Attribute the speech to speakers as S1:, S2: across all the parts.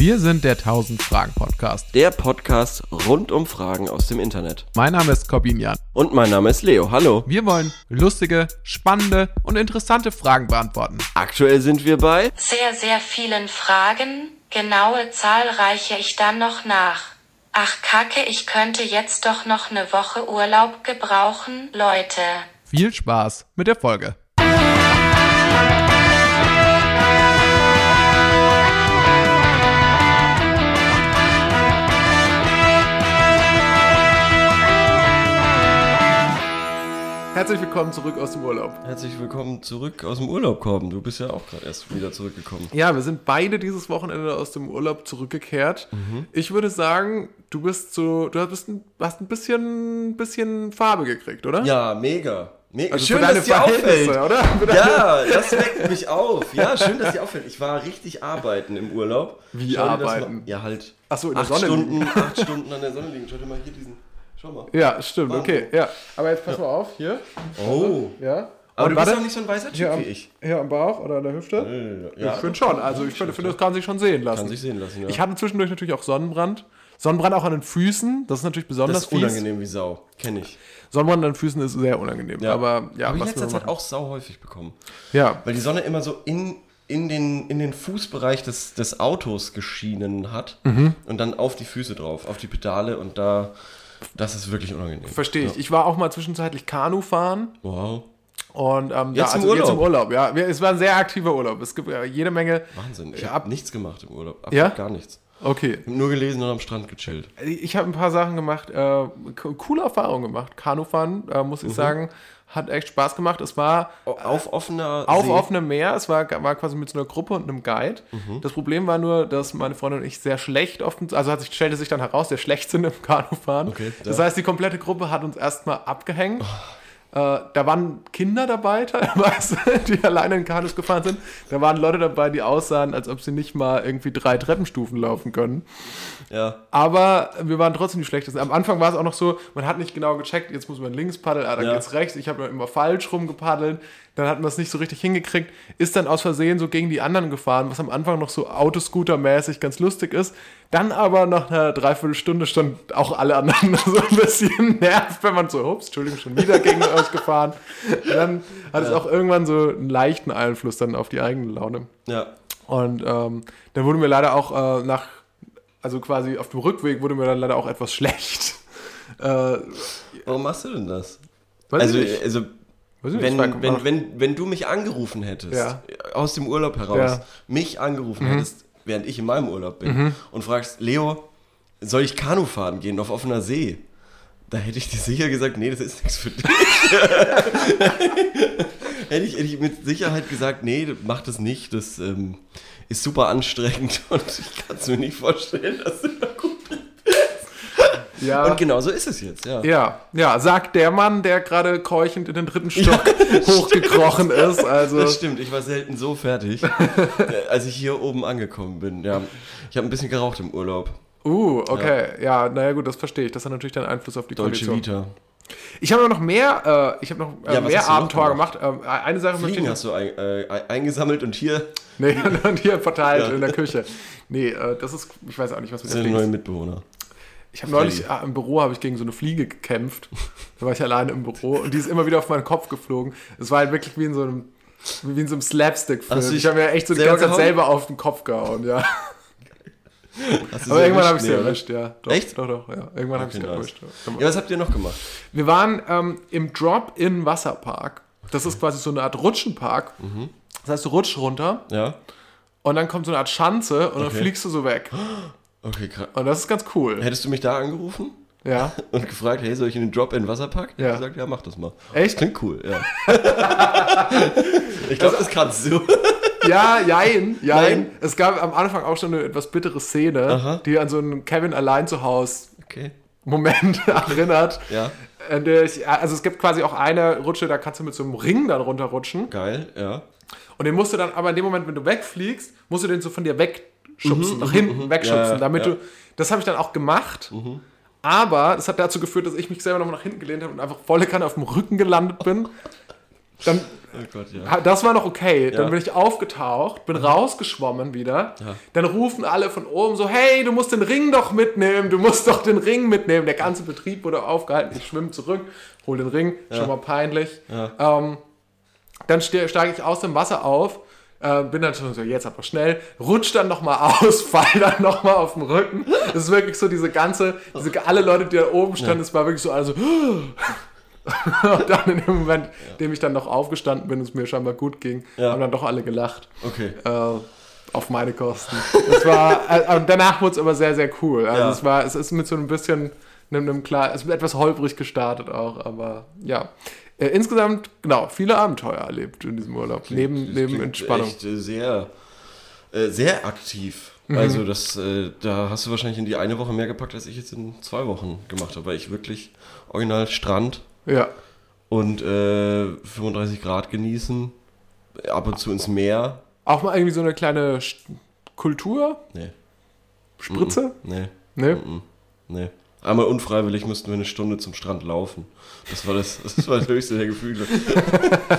S1: Wir sind der 1000 Fragen Podcast.
S2: Der Podcast rund um Fragen aus dem Internet.
S1: Mein Name ist Corbin Jan.
S2: Und mein Name ist Leo. Hallo.
S1: Wir wollen lustige, spannende und interessante Fragen beantworten.
S2: Aktuell sind wir bei
S3: sehr, sehr vielen Fragen. Genaue Zahl reiche ich dann noch nach. Ach Kacke, ich könnte jetzt doch noch eine Woche Urlaub gebrauchen, Leute.
S1: Viel Spaß mit der Folge. Herzlich willkommen zurück aus dem Urlaub.
S2: Herzlich willkommen zurück aus dem Urlaub, Korben. Du bist ja auch gerade erst wieder zurückgekommen.
S1: Ja, wir sind beide dieses Wochenende aus dem Urlaub zurückgekehrt.
S2: Mhm.
S1: Ich würde sagen, du bist so, du hast ein, hast ein bisschen, bisschen Farbe gekriegt, oder?
S2: Ja, mega. mega.
S1: Also
S2: schön, dass dir auffällt.
S1: Oder?
S2: Ja, das weckt mich auf. Ja, schön, dass dir auffällt. Ich war richtig arbeiten im Urlaub.
S1: Wie
S2: Schau
S1: arbeiten?
S2: Mal, ja, halt.
S1: Ach so, in der
S2: acht
S1: Sonne
S2: Stunden, acht Stunden an der Sonne liegen. Schau dir mal hier diesen. Schau mal.
S1: Ja, stimmt,
S2: Wahnsinn.
S1: okay, ja. Aber jetzt pass mal auf, hier.
S2: Oh.
S1: Ja.
S2: Aber
S1: Und
S2: du bist auch nicht so ein weißer Typ
S1: am,
S2: wie ich.
S1: hier am Bauch oder an der Hüfte?
S2: Ja,
S1: ich finde schon. Also ich finde, das kann sich schon sehen lassen.
S2: Kann sich sehen lassen, ja.
S1: Ich hatte zwischendurch natürlich auch Sonnenbrand. Sonnenbrand auch an den Füßen. Das ist natürlich besonders
S2: das ist
S1: fies.
S2: unangenehm wie Sau. Kenn ich.
S1: Sonnenbrand an den Füßen ist sehr unangenehm. Aber ja,
S2: Habe ich in letzter Zeit auch sau häufig bekommen.
S1: Ja,
S2: Weil die Sonne immer so in, in, den, in den Fußbereich des, des Autos geschienen hat
S1: Mhm.
S2: und dann auf die Füße drauf, auf die Pedale und da, das ist wirklich unangenehm.
S1: verstehe ich. Ich war auch mal zwischenzeitlich Kanu fahren.
S2: Wow.
S1: Und ähm,
S2: Jetzt
S1: ja,
S2: im
S1: also jetzt im
S2: Urlaub?
S1: Urlaub. Ja, es war ein sehr aktiver Urlaub. Es gibt ja jede Menge.
S2: Wahnsinn. Ich
S1: Ja,
S2: habe
S1: ab-
S2: nichts gemacht im Urlaub. Absolut
S1: Ja?
S2: gar nichts.
S1: Okay.
S2: Nur gelesen und am Strand gechillt.
S1: Ich habe ein paar Sachen gemacht, äh, co- coole Erfahrungen gemacht. Kanufahren, äh, muss
S2: Mhm.
S1: ich sagen, hat echt Spaß gemacht. Es war
S2: Auf offener
S1: auf
S2: See.
S1: offenem Meer, es war, war quasi mit so einer Gruppe und einem Guide.
S2: Mhm.
S1: Das Problem war nur, dass meine Freundin und ich sehr schlecht dem, also hat sich, stellte sich dann heraus, sehr schlecht sind im Kanufahren.
S2: Okay,
S1: das
S2: ja. Oh.
S1: heißt, die komplette Gruppe hat uns erstmal abgehängt. Äh, da waren Kinder dabei teilweise, die alleine in Kanus gefahren sind. Da waren Leute dabei, die aussahen, als ob sie nicht mal irgendwie drei Treppenstufen laufen können.
S2: Ja.
S1: Aber wir waren trotzdem die schlechtesten. Am Anfang war es auch noch so, man hat nicht genau gecheckt, jetzt muss man links paddeln, ah, dann
S2: Ja.
S1: geht's rechts. Ich habe immer falsch rumgepaddelt. Dann hat man es nicht so richtig hingekriegt. Ist dann aus Versehen so gegen die anderen gefahren, was am Anfang noch so Autoscooter-mäßig ganz lustig ist. Dann aber nach einer Dreiviertelstunde stand auch alle anderen so ein bisschen nervt, wenn man so, ups, Entschuldigung, schon wieder gegen euch gefahren. Und dann hat es auch irgendwann so einen leichten Einfluss dann auf die eigene Laune.
S2: Ja.
S1: Und ähm, dann wurde mir leider auch äh, nach, also quasi auf dem Rückweg wurde mir dann leider auch etwas schlecht. Äh,
S2: Warum machst du denn das?
S1: weiß
S2: also,
S1: ich nicht.
S2: wenn,
S1: war-
S2: wenn, wenn, wenn du mich angerufen hättest,
S1: Ja.
S2: aus dem Urlaub heraus,
S1: Ja. Mhm.
S2: mich angerufen hättest, während ich in meinem Urlaub bin, und fragst, Leo, soll ich Kanu fahren gehen auf offener See? Da hätte ich dir sicher gesagt, nee, das ist nichts für dich. hätte, ich, hätte ich mit Sicherheit gesagt, nee, mach das nicht, das ähm, ist super anstrengend und ich kann es mir nicht vorstellen, dass du da gut.
S1: Ja,
S2: Und genau so ist es jetzt, ja.
S1: ja, ja, sagt der Mann, der gerade keuchend in den dritten Stock hochgekrochen ist. Also,
S2: Das stimmt, ich war selten so fertig, äh, als ich hier oben angekommen bin. Ja, ich habe ein bisschen geraucht im Urlaub.
S1: uh, okay, ja, naja, gut, das verstehe ich. Das hat natürlich dann Einfluss auf die
S2: Deutsche
S1: Kondition.
S2: Vita.
S1: Ich habe noch mehr, äh, ich habe noch äh,
S2: Ja,
S1: mehr
S2: noch
S1: Abenteuer gemacht. Ähm, eine Sache möchte
S2: Fliegen
S1: ich
S2: hast du ein, äh, eingesammelt und hier
S1: Nee, und hier verteilt
S2: Ja.
S1: in der Küche. Nee, äh, das ist, ich weiß auch nicht, was mit
S2: sind
S1: der
S2: neue Mitbewohner.
S1: Ich habe neulich äh, im Büro habe ich gegen so eine Fliege gekämpft. Da war ich alleine im Büro und die ist immer wieder auf meinen Kopf geflogen. Es war halt wirklich wie in so einem wie in so einem Slapstick-Film.
S2: Du
S1: Ich habe mir echt so die ganze Zeit selber auf den Kopf gehauen, ja. Aber irgendwann habe ich sie erwischt, ja. Doch,
S2: Echt?
S1: Doch, doch, ja. Irgendwann habe ich sie erwischt. Ja.
S2: Ja, was habt ihr noch gemacht?
S1: Wir waren ähm, im Drop-In-Wasserpark. Das ist quasi so eine Art Rutschenpark.
S2: Mhm.
S1: Das heißt, du rutschst runter
S2: Ja?
S1: und dann kommt so eine Art Schanze und dann
S2: Okay.
S1: fliegst du so weg.
S2: Okay, krass.
S1: Und das ist ganz cool.
S2: Hättest du mich da angerufen
S1: Ja.
S2: und gefragt, hey, soll ich in den Drop-in-Wasserpark?
S1: Ja.
S2: Ich gesagt, ja, mach das mal.
S1: Echt?
S2: Klingt cool, ja. ich glaube, das kannst du.
S1: Ja, jein, jein.
S2: Nein?
S1: Es gab am Anfang auch schon eine etwas bittere Szene,
S2: Aha.
S1: die an so einen Kevin allein zu Haus
S2: Okay.
S1: Moment erinnert.
S2: Ja,
S1: der ich, also es gibt quasi auch eine Rutsche, da kannst du mit so einem Ring dann runterrutschen.
S2: geil, ja.
S1: Und den musst du dann aber in dem Moment, wenn du wegfliegst, musst du den so von dir wegschubsen, nach hinten wegschubsen,
S2: Ja,
S1: damit
S2: ja.
S1: du. Das habe ich dann auch gemacht. Aber es hat dazu geführt, dass ich mich selber nochmal nach hinten gelehnt habe und einfach volle Kanne auf dem Rücken gelandet bin. Dann,
S2: Oh Gott, ja.
S1: das war noch okay. Dann bin ich aufgetaucht, bin rausgeschwommen wieder. Dann rufen alle von oben so, hey, du musst den Ring doch mitnehmen, du musst doch den Ring mitnehmen. Der ganze Betrieb wurde aufgehalten. Ich schwimme zurück, hol den Ring, schon mal peinlich. Ähm, dann ste- steige ich aus dem Wasser auf, äh, bin dann schon so, jetzt aber schnell, rutsch dann nochmal aus, fall dann nochmal auf den Rücken. Das ist wirklich so diese ganze, diese, alle Leute, die da oben standen, es war wirklich so, also, und dann in dem Moment, in dem ich dann noch aufgestanden bin und es mir scheinbar gut ging,
S2: Ja.
S1: haben dann doch alle gelacht.
S2: Okay.
S1: Äh, auf meine Kosten. Das war, äh, danach wurde es aber sehr, sehr cool. Also
S2: Ja.
S1: es war, es ist mit so ein bisschen, einem, einem klar, es ist etwas holprig gestartet auch, aber ja. Äh, insgesamt, genau, viele Abenteuer erlebt in diesem Urlaub. neben
S2: Das
S1: neben
S2: klingt
S1: Entspannung.
S2: Echt äh, sehr, äh, sehr aktiv.
S1: Mhm.
S2: Also das, äh, da hast du wahrscheinlich in die eine Woche mehr gepackt, als ich jetzt in zwei Wochen gemacht habe, weil ich wirklich original Strand
S1: Ja.
S2: und äh, 35 Grad genießen, ab und zu ins Meer.
S1: Auch mal irgendwie so eine kleine Kultur,
S2: Nee,
S1: Spritze?
S2: nee,
S1: Ne?
S2: nee. Einmal unfreiwillig mussten wir eine Stunde zum Strand laufen. Das war das, das, war das höchste der Gefühle.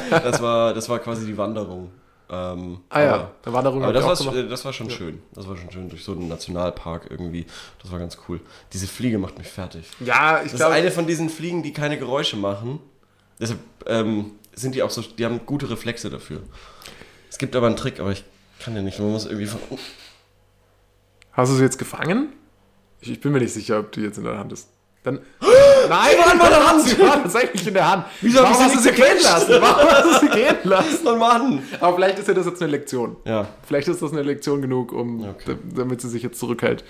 S2: Das war, das war quasi die Wanderung. Ähm,
S1: Ah ja,
S2: aber-
S1: eine Wanderung
S2: Aber das war,
S1: gemacht.
S2: das war schon schön. Das war schon schön durch so einen Nationalpark irgendwie. Das war ganz cool. Diese Fliege macht mich fertig.
S1: Ja, ich
S2: Das ist
S1: glaube,
S2: eine von diesen Fliegen, die keine Geräusche machen. Deshalb ähm, sind die auch so, die haben gute Reflexe dafür. Es gibt aber einen Trick, aber ich kann den nicht. Man muss irgendwie von.
S1: hast du sie jetzt gefangen? Ich, ich bin mir nicht sicher, ob die jetzt in der Hand ist. Dann. Nein,
S2: war in meiner Hand!
S1: Sie war tatsächlich in der Hand.
S2: Wieso
S1: Warum hast du sie gehen lassen? Warum hast du sie gehen lassen?
S2: Oh Mann!
S1: Aber vielleicht ist ja das jetzt eine Lektion.
S2: Ja.
S1: Vielleicht ist das eine Lektion genug, um,
S2: Okay.
S1: damit sie sich jetzt zurückhält.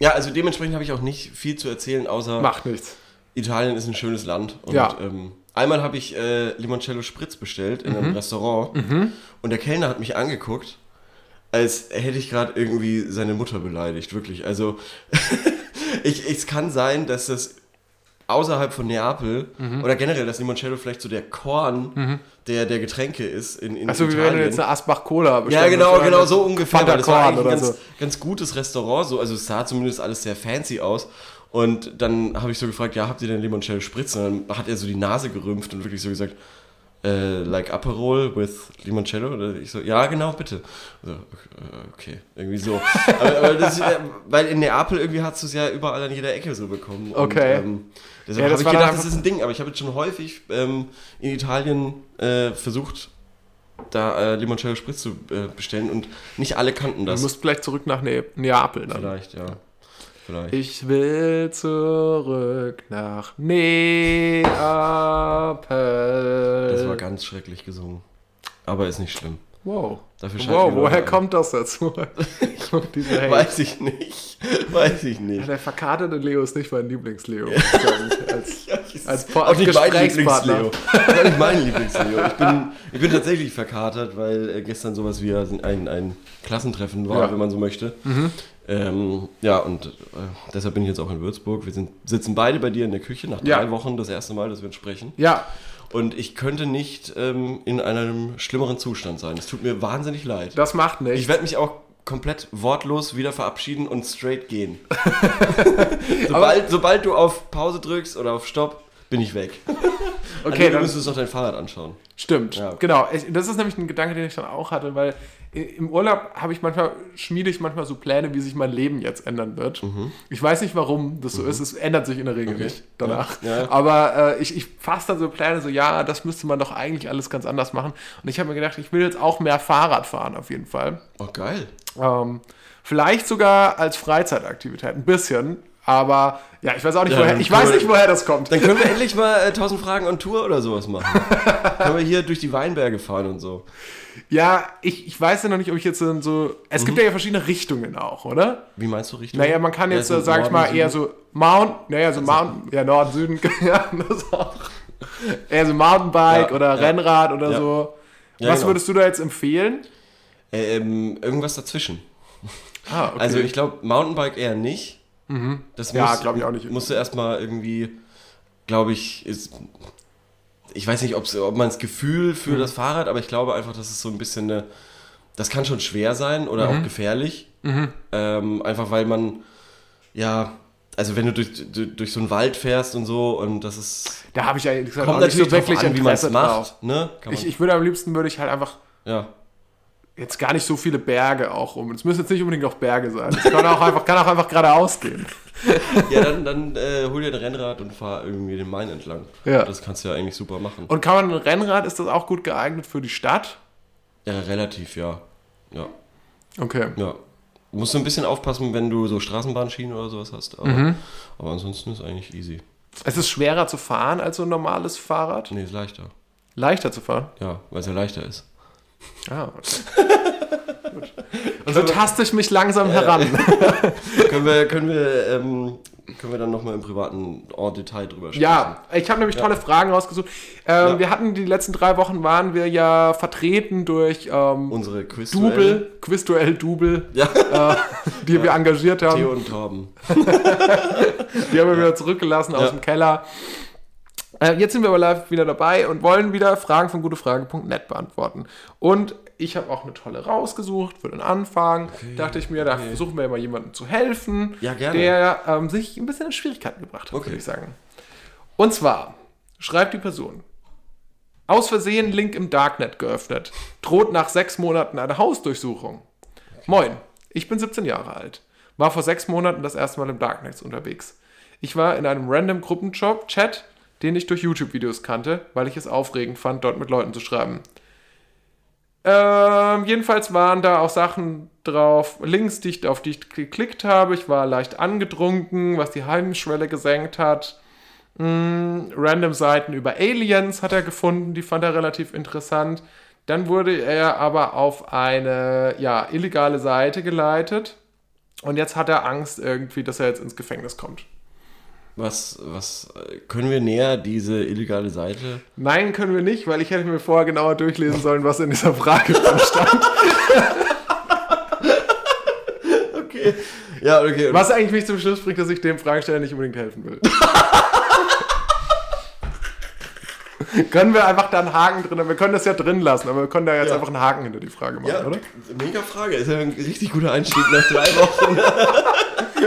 S2: Ja, also dementsprechend habe ich auch nicht viel zu erzählen, außer
S1: Macht nichts.
S2: Italien ist ein schönes Land. Und
S1: Ja.
S2: ähm, einmal habe ich äh, Limoncello Spritz bestellt in
S1: Mhm.
S2: einem Restaurant und der Kellner hat mich angeguckt, als hätte ich gerade irgendwie seine Mutter beleidigt, wirklich. Also ich, es kann sein, dass das außerhalb von Neapel
S1: Mhm.
S2: oder generell, dass Limoncello vielleicht so der Korn der, der Getränke ist in, in
S1: Achso, wie wenn du jetzt eine Asbach Cola
S2: Ja,
S1: bestellst.
S2: genau, genau, so ungefähr.
S1: Fanta
S2: Das war ein ganz,
S1: so.
S2: ganz gutes Restaurant, so, also es sah zumindest alles sehr fancy aus. Und dann habe ich so gefragt, ja, habt ihr denn Limoncello Spritz? Und dann hat er so die Nase gerümpft und wirklich so gesagt, äh, like Aperol with Limoncello? Oder ich so, ja, genau, bitte. So, okay, irgendwie so. aber, aber das, äh, weil in Neapel irgendwie hast du es ja überall an jeder Ecke so bekommen. Und,
S1: Okay.
S2: ähm, deshalb
S1: Ja,
S2: habe ich gedacht, das ist ein Ding. Aber ich habe jetzt schon häufig ähm, in Italien äh, versucht, da äh, Limoncello Spritz zu äh, bestellen und nicht alle kannten
S1: Du
S2: das.
S1: musst vielleicht zurück nach ne Neapel dann.
S2: Vielleicht, ja. Vielleicht.
S1: Ich will zurück nach Neapel.
S2: das war ganz schrecklich gesungen. Aber ist nicht schlimm.
S1: Wow. Wow, woher
S2: ein.
S1: kommt das dazu?
S2: Weiß ich nicht. Weiß ich
S1: Ja,
S2: nicht.
S1: der verkaterte Leo ist nicht mein Lieblingsleo. als, als,
S2: auch nicht mein. Lieblingsleo. Auch nicht mein Lieblingsleo. Ich bin, ich bin tatsächlich verkatert, weil äh, gestern sowas wie ein, ein Klassentreffen war,
S1: Ja. Mhm.
S2: wenn man so möchte. Ähm, ja, und äh, deshalb bin ich jetzt auch in Würzburg. Wir sind, sitzen beide bei dir in der Küche nach
S1: Ja.
S2: drei Wochen, das erste Mal, dass wir sprechen.
S1: Ja,
S2: Und ich könnte nicht ähm, in einem schlimmeren Zustand sein. Es tut mir wahnsinnig leid.
S1: das macht nichts.
S2: Ich werde mich auch komplett wortlos wieder verabschieden und straight gehen. sobald, sobald du auf Pause drückst oder auf Stopp, bin ich weg.
S1: okay,
S2: du
S1: dann,
S2: müsstest doch dein Fahrrad anschauen.
S1: Stimmt,
S2: Ja,
S1: genau. Das ist nämlich ein Gedanke, den ich dann auch hatte, weil im Urlaub habe ich manchmal, schmiede ich manchmal so Pläne, wie sich mein Leben jetzt ändern wird. Ich weiß nicht, warum das so ist. Es ändert sich in der Regel
S2: Mhm. Okay.
S1: nicht danach.
S2: Ja, ja.
S1: Aber äh, ich, ich fasse dann so Pläne, so ja, das müsste man doch eigentlich alles ganz anders machen. Und ich habe mir gedacht, ich will jetzt auch mehr Fahrrad fahren, auf jeden Fall.
S2: Oh, geil.
S1: Ähm, vielleicht sogar als Freizeitaktivität, ein bisschen. Aber ja, ich weiß auch nicht,
S2: Ja,
S1: woher, ich weiß
S2: können wir-
S1: nicht, woher das kommt.
S2: Dann können wir endlich mal äh, 1000 Fragen on Tour oder sowas machen. können wir hier durch die Weinberge fahren und so.
S1: Ja, ich, ich weiß ja noch nicht, ob ich jetzt so. Es gibt ja, verschiedene Richtungen auch, oder?
S2: Wie meinst du richtig?
S1: Naja, man kann jetzt,
S2: Ja,
S1: äh,
S2: so
S1: sag ich
S2: Norden,
S1: mal,
S2: Süden.
S1: eher so Mount, naja, so Mountain, ja, Norden, Süden, ja, das auch. Eher so Mountainbike
S2: Ja,
S1: oder
S2: ja.
S1: Rennrad oder so. Was
S2: genau.
S1: würdest du da jetzt empfehlen?
S2: Ähm, irgendwas dazwischen.
S1: Ah, okay.
S2: Also ich glaube, Mountainbike eher nicht. Das
S1: Ja,
S2: muss-
S1: glaub ich auch nicht.
S2: Musst du erstmal irgendwie, glaube ich, ist, ich weiß nicht, ob man das Gefühl
S1: Mhm.
S2: für das Fahrrad, aber ich glaube einfach, dass es so ein bisschen eine, das kann schon schwer sein oder
S1: Mhm.
S2: auch gefährlich. Ähm, einfach weil man, ja, also wenn du durch, durch, durch so einen Wald fährst und so und das ist.
S1: Da habe ich ja gesagt,
S2: Kommt
S1: auch nicht so
S2: natürlich
S1: wirklich
S2: an, wie man es
S1: Interesse drauf.
S2: macht. Ne? Man,
S1: Ich, ich würde am liebsten würde ich halt einfach
S2: ja.
S1: Jetzt gar nicht so viele Berge auch um. Es müssen jetzt nicht unbedingt auch Berge sein. Es kann auch einfach, kann auch einfach geradeaus gehen.
S2: ja, dann, dann äh, hol dir ein Rennrad und fahr irgendwie den Main entlang.
S1: Ja.
S2: Das kannst du ja eigentlich super machen.
S1: Und kann man ein Rennrad, ist das auch gut geeignet für die Stadt?
S2: Ja, relativ, ja. Ja.
S1: Okay.
S2: Ja. Du musst so ein bisschen aufpassen, wenn du so Straßenbahnschienen oder sowas hast. Aber,
S1: Mhm.
S2: aber ansonsten ist eigentlich easy.
S1: Es ist schwerer zu fahren als so ein normales Fahrrad.
S2: Nee, ist leichter.
S1: Leichter zu fahren.
S2: Ja, weil es ja leichter ist.
S1: Ah, okay. Gut. Und so taste ich mich langsam heran.
S2: können wir, können wir, ähm, können wir dann nochmal im privaten en Detail drüber sprechen?
S1: Ja, ich habe nämlich tolle Fragen rausgesucht. Ähm,
S2: Ja.
S1: Wir hatten die letzten drei Wochen waren wir ja vertreten durch ähm,
S2: Unsere quiz
S1: Double, Quizduell Double,
S2: Ja,
S1: äh, die wir engagiert haben.
S2: Theo und Torben.
S1: Die haben wir wieder zurückgelassen aus
S2: Ja.
S1: dem Keller. Äh, jetzt sind wir aber live wieder dabei und wollen wieder Fragen von gutefrage.net beantworten. Und ich habe auch eine tolle rausgesucht für den Anfang. Dachte ich mir, da versuchen wir mal jemandem zu helfen,
S2: Ja,
S1: der ähm, sich ein bisschen in Schwierigkeiten gebracht hat,
S2: Okay.
S1: würde ich sagen. Und zwar schreibt die Person. Aus Versehen Link im Darknet geöffnet. Droht nach sechs Monaten eine Hausdurchsuchung. Moin, ich bin 17 Jahre alt. War vor sechs Monaten das erste Mal im Darknet unterwegs. Ich war in einem random Gruppenchat, den ich durch YouTube-Videos kannte, weil ich es aufregend fand, dort mit Leuten zu schreiben. Ähm, jedenfalls waren da auch Sachen drauf, Links, die ich, auf die ich geklickt habe. Ich war leicht angetrunken, was die Heimschwelle gesenkt hat. Mm, random Seiten über Aliens hat er gefunden, die fand er relativ interessant. Dann wurde er aber auf eine ja, illegale Seite geleitet. Und jetzt hat er Angst irgendwie, dass er jetzt ins Gefängnis kommt.
S2: Was, was, können wir näher diese illegale Seite?
S1: Nein, können wir nicht, weil ich hätte mir vorher genauer durchlesen sollen, was in dieser Frage stand.
S2: Okay. Ja, okay.
S1: Was eigentlich mich zum Schluss bringt, dass ich dem Fragesteller nicht unbedingt helfen will. können wir einfach da einen Haken drin, wir können das ja drin lassen, aber wir können da jetzt
S2: Ja.
S1: einfach einen Haken hinter die Frage machen,
S2: Ja,
S1: oder?
S2: mega Frage. Ist ja ein richtig guter Einstieg nach drei Wochen.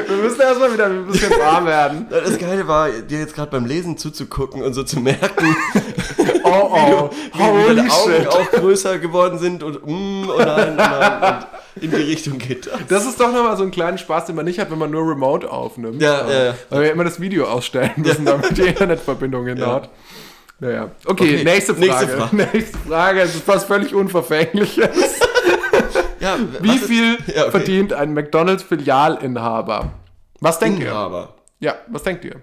S1: Wir müssen erstmal wieder ein bisschen warm werden.
S2: Das Geile war, dir jetzt gerade beim Lesen zuzugucken und so zu merken,
S1: Oh oh,
S2: wie, wie
S1: holy
S2: deine Augen
S1: shit.
S2: auch größer geworden sind und mm, oh nein, oh nein, und in die Richtung geht das.
S1: Das ist doch nochmal so ein kleinen Spaß, den man nicht hat, wenn man nur remote aufnimmt.
S2: Ja, ja, ja.
S1: Weil wir immer das Video ausstellen müssen, damit die Internetverbindung hinhaut. Naja. Okay,
S2: Okay,
S1: nächste Frage.
S2: nächste Frage.
S1: Nächste Frage. Es ist was völlig Unverfängliches.
S2: Ja,
S1: Wie viel
S2: Ja, okay.
S1: verdient ein McDonalds-Filialinhaber? Was denkt ihr?
S2: Inhaber.
S1: Ja, was denkt ihr?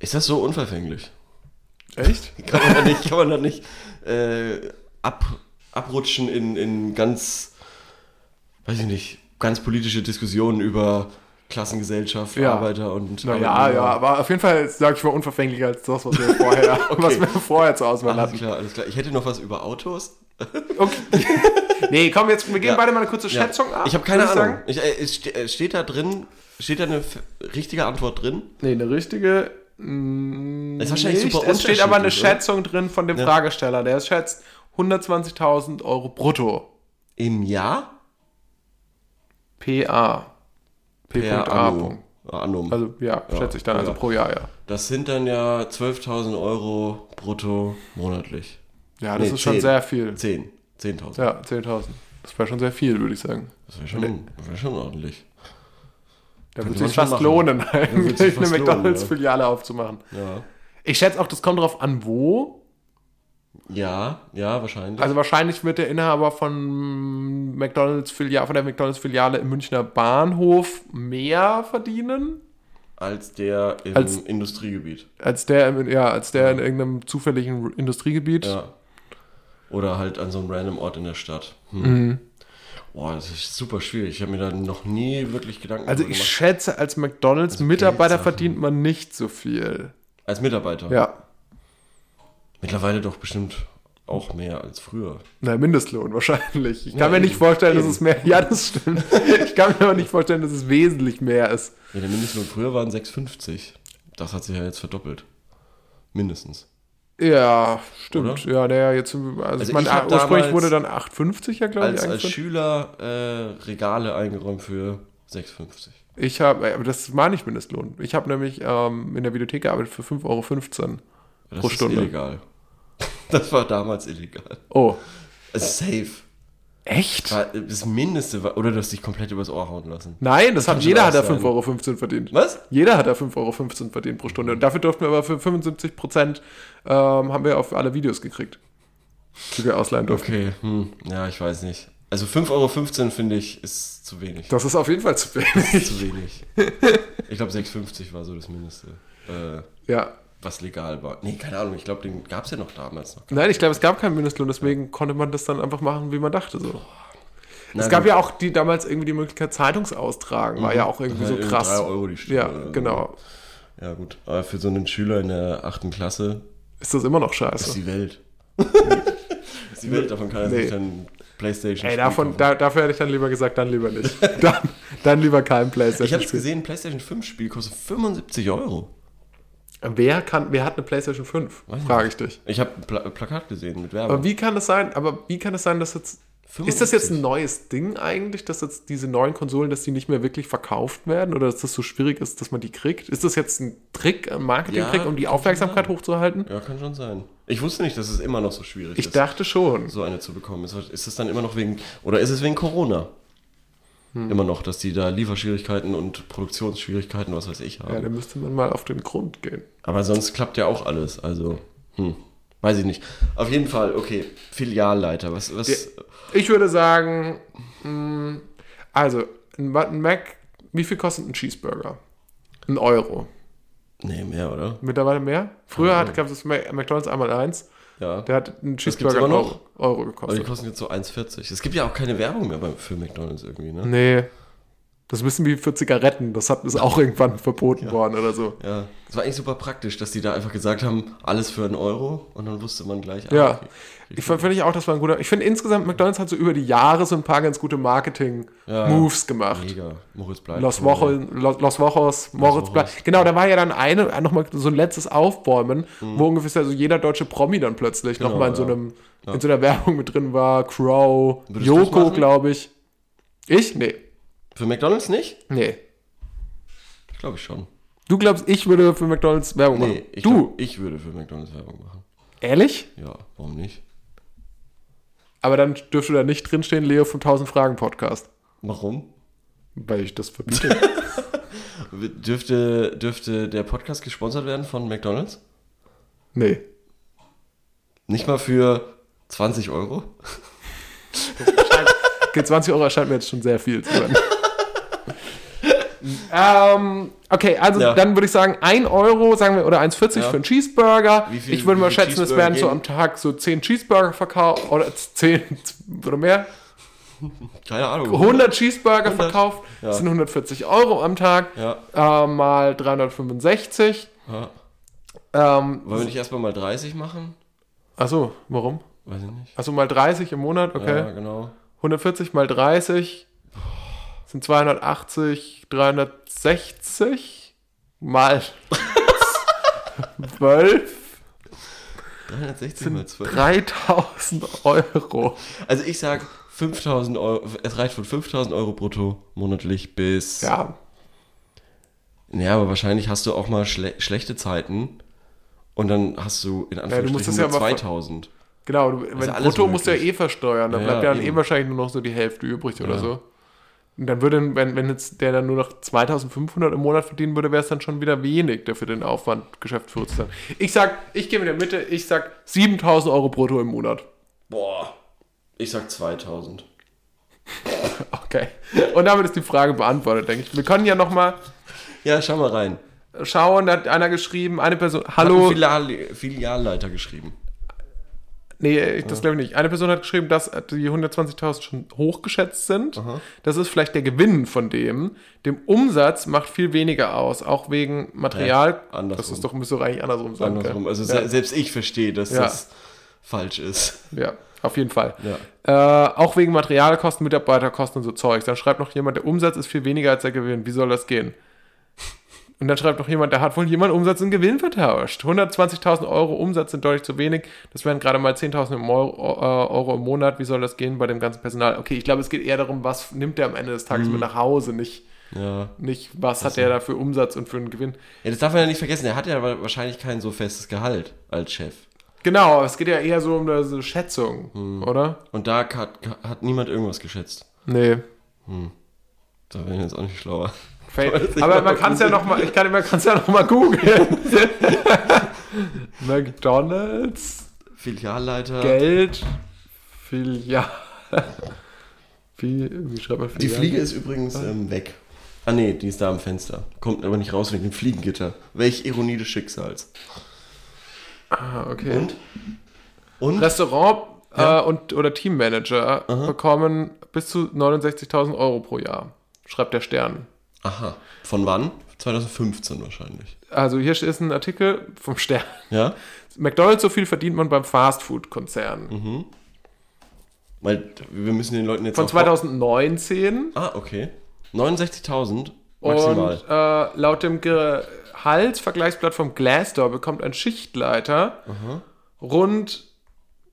S2: Ist das so unverfänglich?
S1: Echt?
S2: Kann man da nicht, kann man da nicht äh, ab, abrutschen in, in ganz, weiß ich nicht, ganz politische Diskussionen über Klassengesellschaft,
S1: Ja.
S2: Arbeiter und
S1: Naja,
S2: Arbeitnehmer?
S1: ja, aber auf jeden Fall sage ich mal unverfänglicher als das, was wir vorher, was wir vorher zur Auswahl
S2: Alles
S1: hatten.
S2: klar, alles klar. Ich hätte noch was über Autos.
S1: Okay. nee, komm, jetzt, wir geben
S2: Ja.
S1: beide mal eine kurze
S2: Ja.
S1: Schätzung ab.
S2: Ich habe keine Ahnung. Ich, äh, äh, steht da drin, steht da eine richtige Antwort drin?
S1: Nee, eine richtige. mm,
S2: Ist wahrscheinlich
S1: nicht.
S2: super
S1: Es steht aber eine
S2: oder?
S1: Schätzung drin von dem
S2: Ja.
S1: Fragesteller. Der schätzt 120.000 Euro brutto.
S2: Im Jahr?
S1: PA.
S2: Per
S1: P.A.
S2: Anno. Annum.
S1: Also ja,
S2: Ja,
S1: schätze ich dann,
S2: ja.
S1: also pro Jahr, ja.
S2: das sind dann ja 12.000 Euro brutto monatlich.
S1: Ja, das
S2: Nee,
S1: ist schon
S2: 10.
S1: sehr viel.
S2: 10. 10.000.
S1: Ja, 10.000. Das wäre schon sehr viel, würde ich sagen.
S2: Das wäre schon, das wär schon ordentlich.
S1: Da würde sich
S2: schon
S1: fast
S2: machen.
S1: lohnen, eigentlich eine McDonalds-Filiale aufzumachen.
S2: Ja.
S1: Ich schätze auch, das kommt drauf an, wo.
S2: Ja, ja, wahrscheinlich.
S1: Also wahrscheinlich wird der Inhaber von McDonalds Filiale, von der McDonalds Filiale im Münchner Bahnhof mehr verdienen
S2: als der im
S1: Als-
S2: Industriegebiet.
S1: als der im, ja, als der in irgendeinem zufälligen Industriegebiet.
S2: Ja. Oder halt an so einem random Ort in der Stadt. Hm.
S1: Mhm.
S2: Boah, das ist super schwierig. Ich habe mir da noch nie wirklich Gedanken
S1: Also
S2: drüber
S1: ich
S2: gemacht.
S1: schätze, als McDonalds
S2: Also
S1: verdient man nicht so viel.
S2: Als Mitarbeiter.
S1: Ja,
S2: Mittlerweile doch bestimmt auch mehr als früher.
S1: na Mindestlohn wahrscheinlich. Ich kann
S2: Ja,
S1: mir nicht
S2: eben.
S1: vorstellen, dass es mehr. Ja, das stimmt. Ich kann mir aber nicht vorstellen, dass es wesentlich mehr ist.
S2: Ja, der Mindestlohn früher waren 6,50. Das hat sich ja jetzt verdoppelt. Mindestens.
S1: Ja, stimmt.
S2: Oder?
S1: Ja, der jetzt, also,
S2: Also
S1: ich meine,
S2: ich hab
S1: ursprünglich wurde dann 8,50 ja, glaube ich,
S2: Als, als. Schüler äh, Regale eingeräumt für 6,50.
S1: Ich habe, aber das war nicht Mindestlohn. Ich habe nämlich ähm, in der Videothek gearbeitet für 5,15 Euro
S2: Das
S1: pro
S2: ist
S1: Stunde.
S2: illegal. Das war damals illegal.
S1: Oh.
S2: Safe.
S1: Echt?
S2: Das Mindeste war, oder du hast dich komplett übers Ohr hauen lassen.
S1: Nein, das hat
S2: kann schon
S1: jeder hat da
S2: sein.
S1: 5,15 Euro verdient.
S2: Was?
S1: Jeder hat da 5,15 Euro verdient pro Stunde. Und dafür durften wir aber für 75 Prozent ähm, haben wir auf alle Videos gekriegt, die wir ausleihen durften.
S2: Okay, hm, ja, ich weiß nicht. Also 5,15 Euro finde ich ist zu wenig.
S1: Das ist auf jeden Fall zu wenig.
S2: zu wenig. Ich glaube 6,50 war so das Mindeste. Äh,
S1: Ja.
S2: Was legal war. Nee, keine Ahnung, ich glaube, den gab es ja noch damals noch.
S1: Nein, ich glaube, es gab keinen Mindestlohn, deswegen konnte man das dann einfach machen, wie man dachte. So.
S2: Na
S1: es gab ja auch die damals irgendwie die Möglichkeit, Zeitungsaustragen, war ja auch irgendwie
S2: Ja,
S1: so krass.
S2: drei Euro die Stunde
S1: Ja, genau.
S2: Ja, gut. Aber für so einen Schüler in der achten Klasse
S1: Ist das immer noch
S2: ist
S1: scheiße.
S2: die Welt. ist die Welt, davon kann er
S1: Nee.
S2: sich dann Playstation
S1: Ey, davon, da, dafür hätte ich dann lieber gesagt, dann lieber nicht. dann, dann lieber kein Playstation.
S2: Ich habe es gesehen, ein Playstation 5 Spiel kostet 75 Euro.
S1: Wer, kann, wer hat eine Playstation 5?
S2: Weiß ich
S1: Frage ich dich.
S2: Ich habe ein Pla Plakat gesehen mit Werbung.
S1: Aber wie kann das sein? Aber wie kann es sein, dass jetzt. Ist das jetzt ein neues Ding eigentlich, dass jetzt diese neuen Konsolen, dass die nicht mehr wirklich verkauft werden oder dass das so schwierig ist, dass man die kriegt? Ist das jetzt ein Trick, ein Marketing-Trick,
S2: Ja,
S1: um die Aufmerksamkeit hochzuhalten?
S2: Ja, kann schon sein. Ich wusste nicht, dass es immer noch so schwierig
S1: Ich
S2: ist,
S1: dachte schon.
S2: so eine zu bekommen. Ist, ist es dann immer noch wegen, oder ist es wegen Corona?
S1: Hm.
S2: Immer noch, dass die da Lieferschwierigkeiten und Produktionsschwierigkeiten, was weiß ich, haben.
S1: Ja, da müsste man mal auf den Grund gehen.
S2: Aber sonst klappt ja auch alles. Also, hm, weiß ich nicht. Auf jeden Fall, okay. Filialleiter, was, was,
S1: Ich würde sagen, mh, also ein, Mac, wie viel kostet ein Cheeseburger? Ein Euro.
S2: nee, mehr, oder?
S1: Mittlerweile mehr? Früher hat, gab es McDonalds einmal eins.
S2: Ja.
S1: Der hat einen Cheeseburger
S2: noch?
S1: Euro, Euro
S2: Aber die
S1: gekostet.
S2: kosten jetzt so 1,40. Es gibt ja auch keine Werbung mehr beim, für McDonalds irgendwie, ne?
S1: Nee. Das bisschen wie für Zigaretten. Das hat, ist auch irgendwann verboten worden oder so.
S2: Ja, es war eigentlich super praktisch, dass die da einfach gesagt haben, alles für einen Euro und dann wusste man gleich, ah,
S1: Ja.
S2: okay.
S1: Ich finde ich auch, das war ein guter. Ich finde insgesamt, McDonalds hat so über die Jahre so ein paar ganz gute Marketing-Moves gemacht.
S2: Mega. Moritz bleibt.
S1: Los Wochen, Los, Los Wochos, Moritz
S2: Wochos.
S1: Bleib. Genau, da war ja dann eine, nochmal so ein letztes Aufbäumen, wo ungefähr so jeder deutsche Promi dann plötzlich
S2: Genau,
S1: nochmal in so
S2: ja.
S1: einem, in so einer Werbung mit drin war. Crow,
S2: Würdest
S1: Joko, glaube ich. Ich? Nee.
S2: Für McDonalds nicht?
S1: Nee.
S2: Ich glaube ich schon.
S1: Du glaubst, ich würde für McDonalds Werbung
S2: Nee,
S1: machen?
S2: ich,
S1: du?
S2: glaub, ich würde für McDonalds Werbung machen.
S1: Ehrlich?
S2: Ja, warum nicht?
S1: Aber dann dürfte da nicht drinstehen, Leo vom 1000 Fragen Podcast.
S2: Warum?
S1: Weil ich das verbiete.
S2: Dürfte, dürfte der Podcast gesponsert werden von McDonalds?
S1: nee.
S2: Nicht mal für 20 Euro?
S1: Okay, 20 Euro erscheint mir jetzt schon sehr viel zu sein. Ähm, okay, also
S2: Ja.
S1: dann würde ich sagen, 1 Euro, sagen wir, oder 1,40
S2: Ja.
S1: für einen Cheeseburger.
S2: Viel-
S1: ich würde mal schätzen, es werden so
S2: gehen?
S1: am Tag so 10 Cheeseburger verkauft, oder 10 oder mehr.
S2: Keine Ahnung.
S1: 100 Cheeseburger
S2: 100,
S1: verkauft,
S2: ja.
S1: das sind 140 Euro am Tag,
S2: Ja,
S1: äh, mal 365.
S2: ja.
S1: Ähm,
S2: Wollen wir nicht erstmal mal 30 machen?
S1: achso, warum?
S2: Weiß ich nicht.
S1: Also mal 30 im Monat, okay.
S2: Ja, genau.
S1: 140 mal 30 sind 280, 360 mal 12
S2: 360 mal 12.
S1: 3000 Euro.
S2: Also ich sag 5000 Euro, es reicht von 5000 Euro brutto monatlich bis.
S1: Ja,
S2: Ja, aber wahrscheinlich hast du auch mal schle schlechte Zeiten und dann hast du in Anführungsstrichen
S1: ja aber ver-
S2: 2000.
S1: genau. Du, wenn
S2: ja alles
S1: Brutto musst du ja eh versteuern. Dann
S2: Ja,
S1: bleibt ja dann
S2: eben.
S1: eh wahrscheinlich nur noch so die Hälfte übrig oder
S2: Ja.
S1: so. Und dann würde, wenn, wenn jetzt der dann nur noch 2500 im Monat verdienen würde, wäre es dann schon wieder wenig, der für den Aufwand Geschäftsführer zu sein. Ich sag, ich gehe in der Mitte, ich sag 7000 Euro brutto im Monat.
S2: Boah. Ich sag 2000.
S1: Okay. Und damit ist die Frage beantwortet, denke ich. Wir können ja noch mal
S2: Ja, schau mal rein.
S1: schauen, da hat einer geschrieben, eine Person,
S2: Hat ein
S1: hallo,
S2: Filial Filialleiter geschrieben.
S1: Nee, ich- das glaube ich nicht. Eine Person hat geschrieben, dass die 120.000 schon hochgeschätzt sind. Das ist vielleicht der Gewinn von dem. Dem Umsatz macht viel weniger aus, auch wegen Material.
S2: Ja, andersrum.
S1: das ist doch, müsste doch eigentlich andersrum sein. gell?
S2: Andersrum. Also
S1: ja.
S2: se selbst ich verstehe, dass
S1: Ja.
S2: das falsch ist.
S1: ja, auf jeden Fall.
S2: Ja.
S1: Äh, auch wegen Materialkosten, Mitarbeiterkosten und so Zeugs. Dann schreibt noch jemand, der Umsatz ist viel weniger als der Gewinn. Wie soll das gehen? Und dann schreibt noch jemand, da hat wohl jemand Umsatz und Gewinn vertauscht. 120.000 Euro Umsatz sind deutlich zu wenig. Das wären gerade mal 10.000 im Euro, äh, Euro im Monat. Wie soll das gehen bei dem ganzen Personal? Okay, ich glaube, es geht eher darum, was nimmt der am Ende des Tages mit nach Hause, nicht
S2: Ja.
S1: Nicht, was hat der da für Umsatz und für einen Gewinn.
S2: ja, das darf man ja nicht vergessen. Er hat ja wa- wahrscheinlich kein so festes Gehalt als Chef.
S1: Genau, es geht ja eher so um eine Schätzung,
S2: Hm.
S1: oder?
S2: Und da hat, hat niemand irgendwas geschätzt.
S1: Nee.
S2: Da bin ich jetzt auch nicht schlauer.
S1: Fail. Aber man kann es ja noch mal, ich kann, es ja noch mal googeln. McDonalds,
S2: Filialleiter.
S1: Geld, Filial. Wie, wie schreibt man
S2: Die
S1: Filial?
S2: Fliege ist übrigens ähm, weg. Ah nee, die ist da am Fenster. Kommt aber nicht raus wegen dem Fliegengitter. Welch Ironie des Schicksals.
S1: Ah, okay.
S2: Und? Und?
S1: Restaurant
S2: Ja.
S1: äh, und, oder Teammanager bekommen bis zu 69.000 Euro pro Jahr, schreibt der Stern.
S2: Aha. Von wann? 2015 wahrscheinlich.
S1: Also hier ist ein Artikel vom Stern.
S2: Ja?
S1: McDonalds, so viel verdient man beim Fastfood-Konzern.
S2: Mhm. Weil wir müssen den Leuten jetzt
S1: Von
S2: auch-
S1: 2019
S2: Ah, okay. 69.000 maximal.
S1: und äh, laut dem Gehaltsvergleichsblatt vom Glassdoor bekommt ein Schichtleiter rund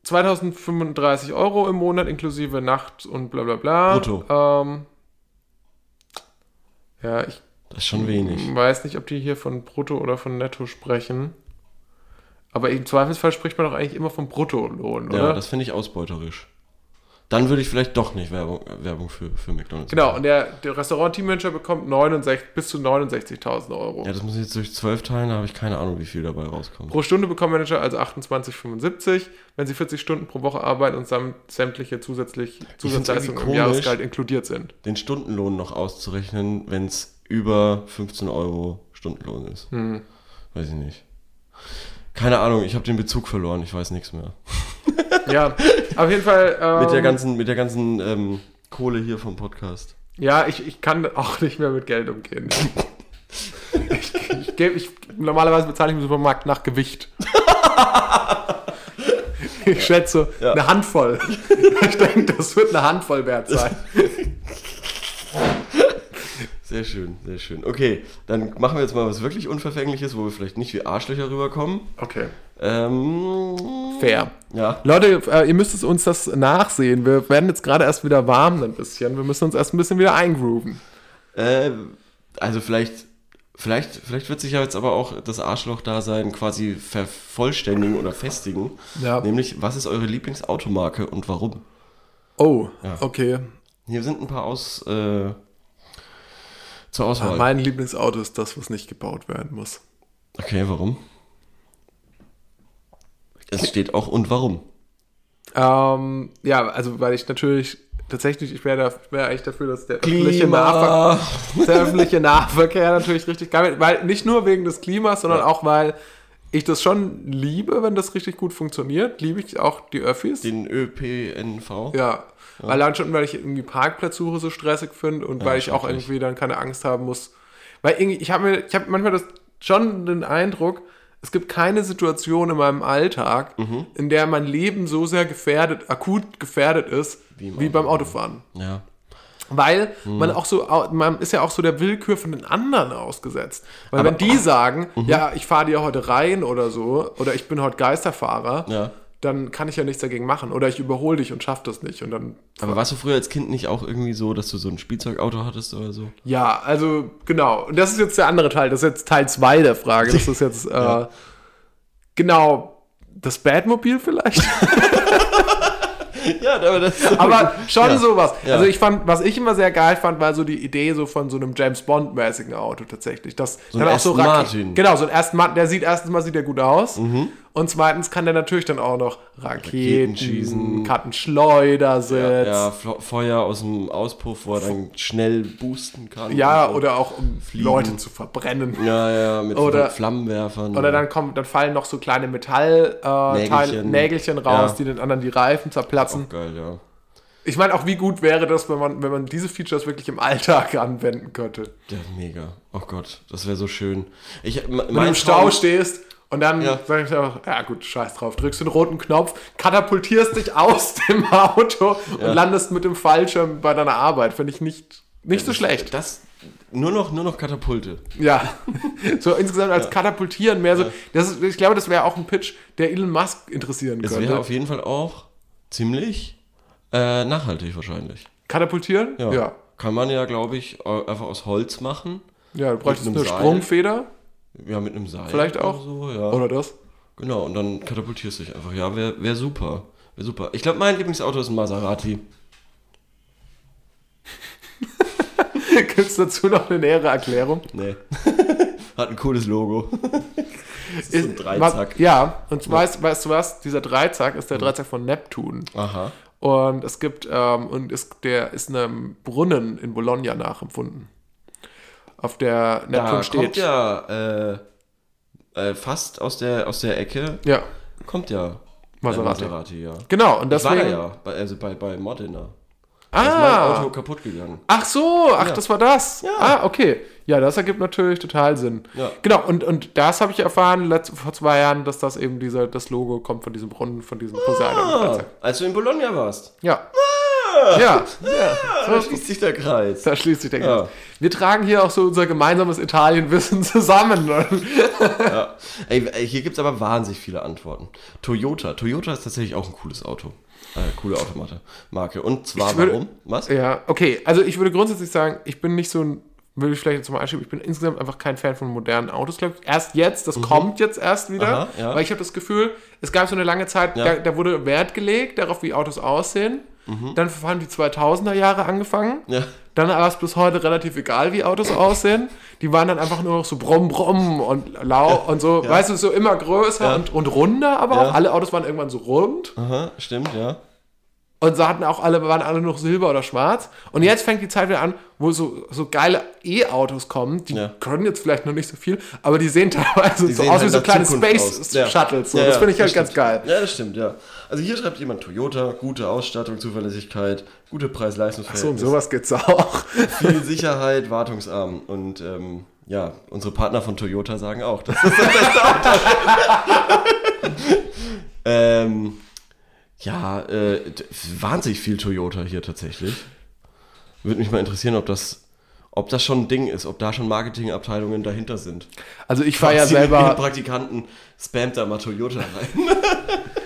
S1: 2035 Euro im Monat inklusive Nacht und bla bla bla.
S2: Brutto.
S1: Ähm, ja, ich
S2: das ist schon wenig.
S1: weiß nicht, ob die hier von Brutto oder von Netto sprechen. Aber im Zweifelsfall spricht man doch eigentlich immer vom Bruttolohn, oder?
S2: Ja, das finde ich ausbeuterisch. Dann würde ich vielleicht doch nicht Werbung, äh, Werbung für, für McDonalds
S1: Genau,
S2: machen.
S1: und der, der Restaurant-Teammanager bekommt 69, bis zu 69.000 Euro.
S2: Ja, das muss ich jetzt durch 12 teilen, da habe ich keine Ahnung, wie viel dabei rauskommt.
S1: Pro Stunde bekommen Manager also 28,75, wenn sie 40 Stunden pro Woche arbeiten und samt sämtliche zusätzlich Zusatzleistungen im
S2: irgendwie
S1: Jahresgehalt
S2: komisch.
S1: inkludiert sind.
S2: Den Stundenlohn noch auszurechnen, wenn es über 15 Euro Stundenlohn ist.
S1: Hm.
S2: Weiß ich nicht. Keine Ahnung, ich habe den Bezug verloren, ich weiß nichts mehr.
S1: Ja, auf jeden Fall. Ähm,
S2: Mit der ganzen, mit der ganzen ähm, Kohle hier vom Podcast.
S1: Ja, ich, ich kann auch nicht mehr mit Geld umgehen. ich, ich, geb, ich, normalerweise bezahle ich im Supermarkt nach Gewicht. Ich schätze
S2: Ja.
S1: eine Handvoll. Ich denke, das wird eine Handvoll wert sein.
S2: Sehr schön, sehr schön. Okay, dann machen wir jetzt mal was wirklich Unverfängliches, wo wir vielleicht nicht wie Arschlöcher rüberkommen.
S1: Okay.
S2: Ähm,
S1: Fair.
S2: ja,
S1: Leute, äh, ihr müsst es uns das nachsehen. Wir werden jetzt gerade erst wieder warm ein bisschen. Wir müssen uns erst ein bisschen wieder eingrooven.
S2: äh, also vielleicht, vielleicht, vielleicht wird sich ja jetzt aber auch das Arschloch-Dasein quasi vervollständigen oder festigen.
S1: Ja.
S2: Nämlich, was ist eure Lieblingsautomarke und warum?
S1: Oh,
S2: Ja.
S1: okay.
S2: Hier sind ein paar aus, äh, zur Auswahl.
S1: Mein Lieblingsauto ist das, was nicht gebaut werden muss.
S2: Okay, warum? Es steht auch und warum.
S1: Ähm, ja, also weil ich natürlich tatsächlich, ich wäre da, wär eigentlich dafür, dass der öffentliche, Nahver der öffentliche Nahverkehr natürlich richtig geil wird. Weil nicht nur wegen des Klimas, sondern
S2: Ja.
S1: auch weil ich das schon liebe, wenn das richtig gut funktioniert. Liebe ich auch die Öffis.
S2: Den ÖPNV.
S1: ja. Allein schon, weil ich irgendwie Parkplatzsuche so stressig finde und weil ich auch irgendwie dann keine Angst haben muss. Weil irgendwie, ich habe mir, ich habe manchmal das, schon den Eindruck, es gibt keine Situation in meinem Alltag,
S2: Mhm.
S1: in der mein Leben so sehr gefährdet, akut gefährdet ist,
S2: Wie
S1: wie,
S2: im
S1: beim Autofahren.
S2: Ja.
S1: Weil
S2: Mhm.
S1: man auch so, man ist ja auch so der Willkür von den anderen ausgesetzt. Weil
S2: Aber-
S1: wenn die sagen,
S2: Mhm.
S1: ja, ich fahre dir heute rein oder so, oder ich bin heute Geisterfahrer,
S2: Ja.
S1: Dann kann ich ja nichts dagegen machen. Oder ich überhole dich und schaff das nicht. Und dann
S2: Aber warst du früher als Kind nicht auch irgendwie so, dass du so ein Spielzeugauto hattest oder so?
S1: Ja, also genau. Und das ist jetzt der andere Teil. Das ist jetzt Teil 2 der Frage. Das ist jetzt äh, genau das Batmobil vielleicht.
S2: Ja, aber das ist
S1: Aber schon
S2: Ja.
S1: sowas.
S2: Ja.
S1: Also ich fand, was ich immer sehr geil fand, war so die Idee so von so einem James Bond mäßigen Auto tatsächlich. Das
S2: So ein Aston
S1: Rake-
S2: Martin. Mhm.
S1: Genau, so ein Aston Martin. Der sieht erstens mal sieht der gut aus. Und zweitens kann der natürlich dann auch noch Raketen,
S2: Raketen schießen.
S1: Kartenschleudersitz.
S2: ja, ja, Flo- Feuer aus dem Auspuff, wo er dann schnell boosten kann.
S1: Ja,
S2: so.
S1: oder auch um
S2: Fliegen.
S1: Leute zu verbrennen.
S2: Ja, ja, mit
S1: Oder-
S2: Flammenwerfern.
S1: Oder dann kommt, dann fallen noch so kleine Metall äh,
S2: Nägelchen.
S1: Raus,
S2: Ja.
S1: die den anderen die Reifen zerplatzen.
S2: Auch geil, ja.
S1: Ich meine, auch wie gut wäre das, wenn man, wenn man diese Features wirklich im Alltag anwenden könnte.
S2: Ja, mega. Oh Gott, das wäre so schön. Ich,
S1: Wenn du im Stau stehst und dann
S2: Ja.
S1: sag ich einfach, ja gut, scheiß drauf, drückst den roten Knopf, katapultierst dich aus dem Auto
S2: Ja.
S1: und landest mit dem Fallschirm bei deiner Arbeit. Finde ich nicht, nicht so schlecht.
S2: Das, nur noch, nur noch Katapulte.
S1: Ja, so insgesamt als Katapultieren mehr so. Das ist, ich glaube, das wäre auch ein Pitch, der Elon Musk interessieren
S2: Es
S1: könnte.
S2: wäre auf jeden Fall auch ziemlich äh, nachhaltig wahrscheinlich.
S1: Katapultieren?
S2: Ja.
S1: ja.
S2: kann man ja, glaube ich, einfach aus Holz machen.
S1: Ja, du bräuchtest eine
S2: Seil.
S1: Sprungfeder,
S2: Ja, mit einem Seil.
S1: vielleicht
S2: oder
S1: auch.
S2: So, ja.
S1: Oder das?
S2: Genau, und dann katapultierst du dich einfach. Ja, wäre wär super. Wäre super. Ich glaube, mein Lieblingsauto ist ein Maserati.
S1: Gibt es dazu noch eine nähere Erklärung?
S2: Nee. Hat ein cooles Logo. das ist ein Dreizack.
S1: Ja, und weißt, weißt du was? Dieser Dreizack ist der Dreizack von Neptun.
S2: Aha.
S1: Und es gibt, ähm, und ist, der ist einem Brunnen in Bologna nachempfunden. Auf der Neptun
S2: Da
S1: steht.
S2: kommt ja äh, äh, fast aus der, aus der Ecke,
S1: ja,
S2: kommt ja
S1: Maserati.
S2: äh, Maserati ja.
S1: genau. Und
S2: Das war ja, bei, also bei, bei Modena. Da ist mein
S1: Ah,
S2: Auto kaputt gegangen.
S1: ach so, ach,
S2: Ja.
S1: das war das.
S2: Ja.
S1: Ah, okay. Ja, das ergibt natürlich total Sinn.
S2: Ja.
S1: Genau, und, und das habe ich erfahren letzt, vor zwei Jahren, dass das eben dieser, das Logo kommt von diesem Brunnen, von diesem Poseidon.
S2: Ah, als du in Bologna warst.
S1: Ja. Ja, ja.
S2: Ah, da schließt sich der Kreis.
S1: Da schließt sich der
S2: Ja.
S1: Kreis. Wir tragen hier auch so unser gemeinsames Italienwissen zusammen.
S2: Ja. Ey, hier gibt es aber wahnsinnig viele Antworten. Toyota. Toyota ist tatsächlich auch ein cooles Auto. Äh, coole Automarke. Marke. Und zwar
S1: würde-
S2: warum? Was?
S1: Ja, okay. Also ich würde grundsätzlich sagen, ich bin nicht so ein, will ich vielleicht jetzt mal einschieben, ich bin insgesamt einfach kein Fan von modernen Autos, glaube ich. Erst jetzt, das kommt jetzt erst wieder,
S2: Mhm. Aha, ja.
S1: weil ich habe das Gefühl, es gab so eine lange Zeit,
S2: Ja.
S1: da, da wurde Wert gelegt darauf, wie Autos aussehen. Dann haben die 2000er Jahre angefangen.
S2: Mhm. Ja.
S1: Dann war es bis heute relativ egal, wie Autos aussehen. Die waren dann einfach nur noch so brumm, brumm und lau und so, weißt du, so immer größer
S2: Ja.
S1: und, und runder, aber
S2: Ja.
S1: auch alle Autos waren irgendwann so rund.
S2: Aha, stimmt, ja.
S1: Und sie hatten auch alle, waren alle noch silber oder schwarz. Und jetzt fängt die Zeit wieder an, wo so, so geile E-Autos kommen. Die
S2: Ja.
S1: können jetzt vielleicht noch nicht so viel, aber die sehen teilweise
S2: Die
S1: so
S2: sehen
S1: aus
S2: halt
S1: wie so kleine
S2: Zukunft
S1: Space
S2: aus. Ja.
S1: Shuttles. So.
S2: Ja,
S1: das
S2: ja,
S1: finde ich halt ganz geil.
S2: Ja, das stimmt, ja. Also hier schreibt jemand Toyota, gute Ausstattung, Zuverlässigkeit, gute
S1: So, um
S2: Preis-Leistungsverhältnis,
S1: sowas geht's auch.
S2: viel Sicherheit, wartungsarm. Und ähm, ja, unsere Partner von Toyota sagen auch, das ist das beste Auto. ähm, ja, äh, wahnsinnig viel Toyota hier tatsächlich. Würde mich mal interessieren, ob das, ob das schon ein Ding ist, ob da schon Marketingabteilungen dahinter sind.
S1: Also ich war ja selber,
S2: Praktikanten spammt da mal Toyota rein.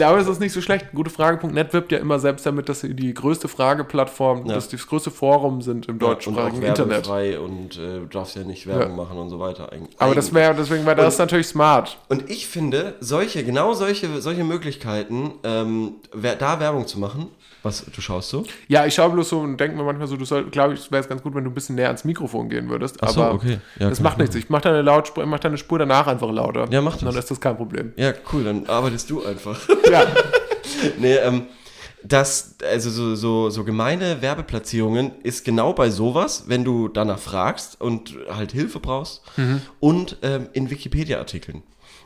S1: ich glaube, es ist nicht so schlecht. Gutefrage.net wirbt ja immer selbst damit, dass sie die größte Frageplattform,
S2: Ja.
S1: dass die das größte Forum sind im deutschsprachigen
S2: auch
S1: Internet.
S2: und äh, du darfst ja nicht Werbung
S1: Ja.
S2: machen und so weiter. Eig
S1: Aber das wäre, deswegen wäre das
S2: Und-
S1: natürlich smart.
S2: Und ich finde, solche, genau solche, solche Möglichkeiten, ähm, da Werbung zu machen, was, du schaust so?
S1: Ja, ich schaue bloß so und denke mir manchmal so, du sollst, glaube ich, wäre es ganz gut, wenn du ein bisschen näher ans Mikrofon gehen würdest.
S2: Ach so,
S1: aber
S2: okay. Ja,
S1: das macht
S2: ich
S1: nichts. Ich mache deine Lautspur, mach deine Spur danach einfach lauter.
S2: Ja, mach
S1: Und Dann
S2: das.
S1: ist das kein Problem.
S2: Ja, cool, dann arbeitest du einfach.
S1: Ja,
S2: nee, ähm, das, also so, so, so gemeine Werbeplatzierungen ist genau bei sowas, wenn du danach fragst und halt Hilfe brauchst und ähm, in Wikipedia-Artikeln.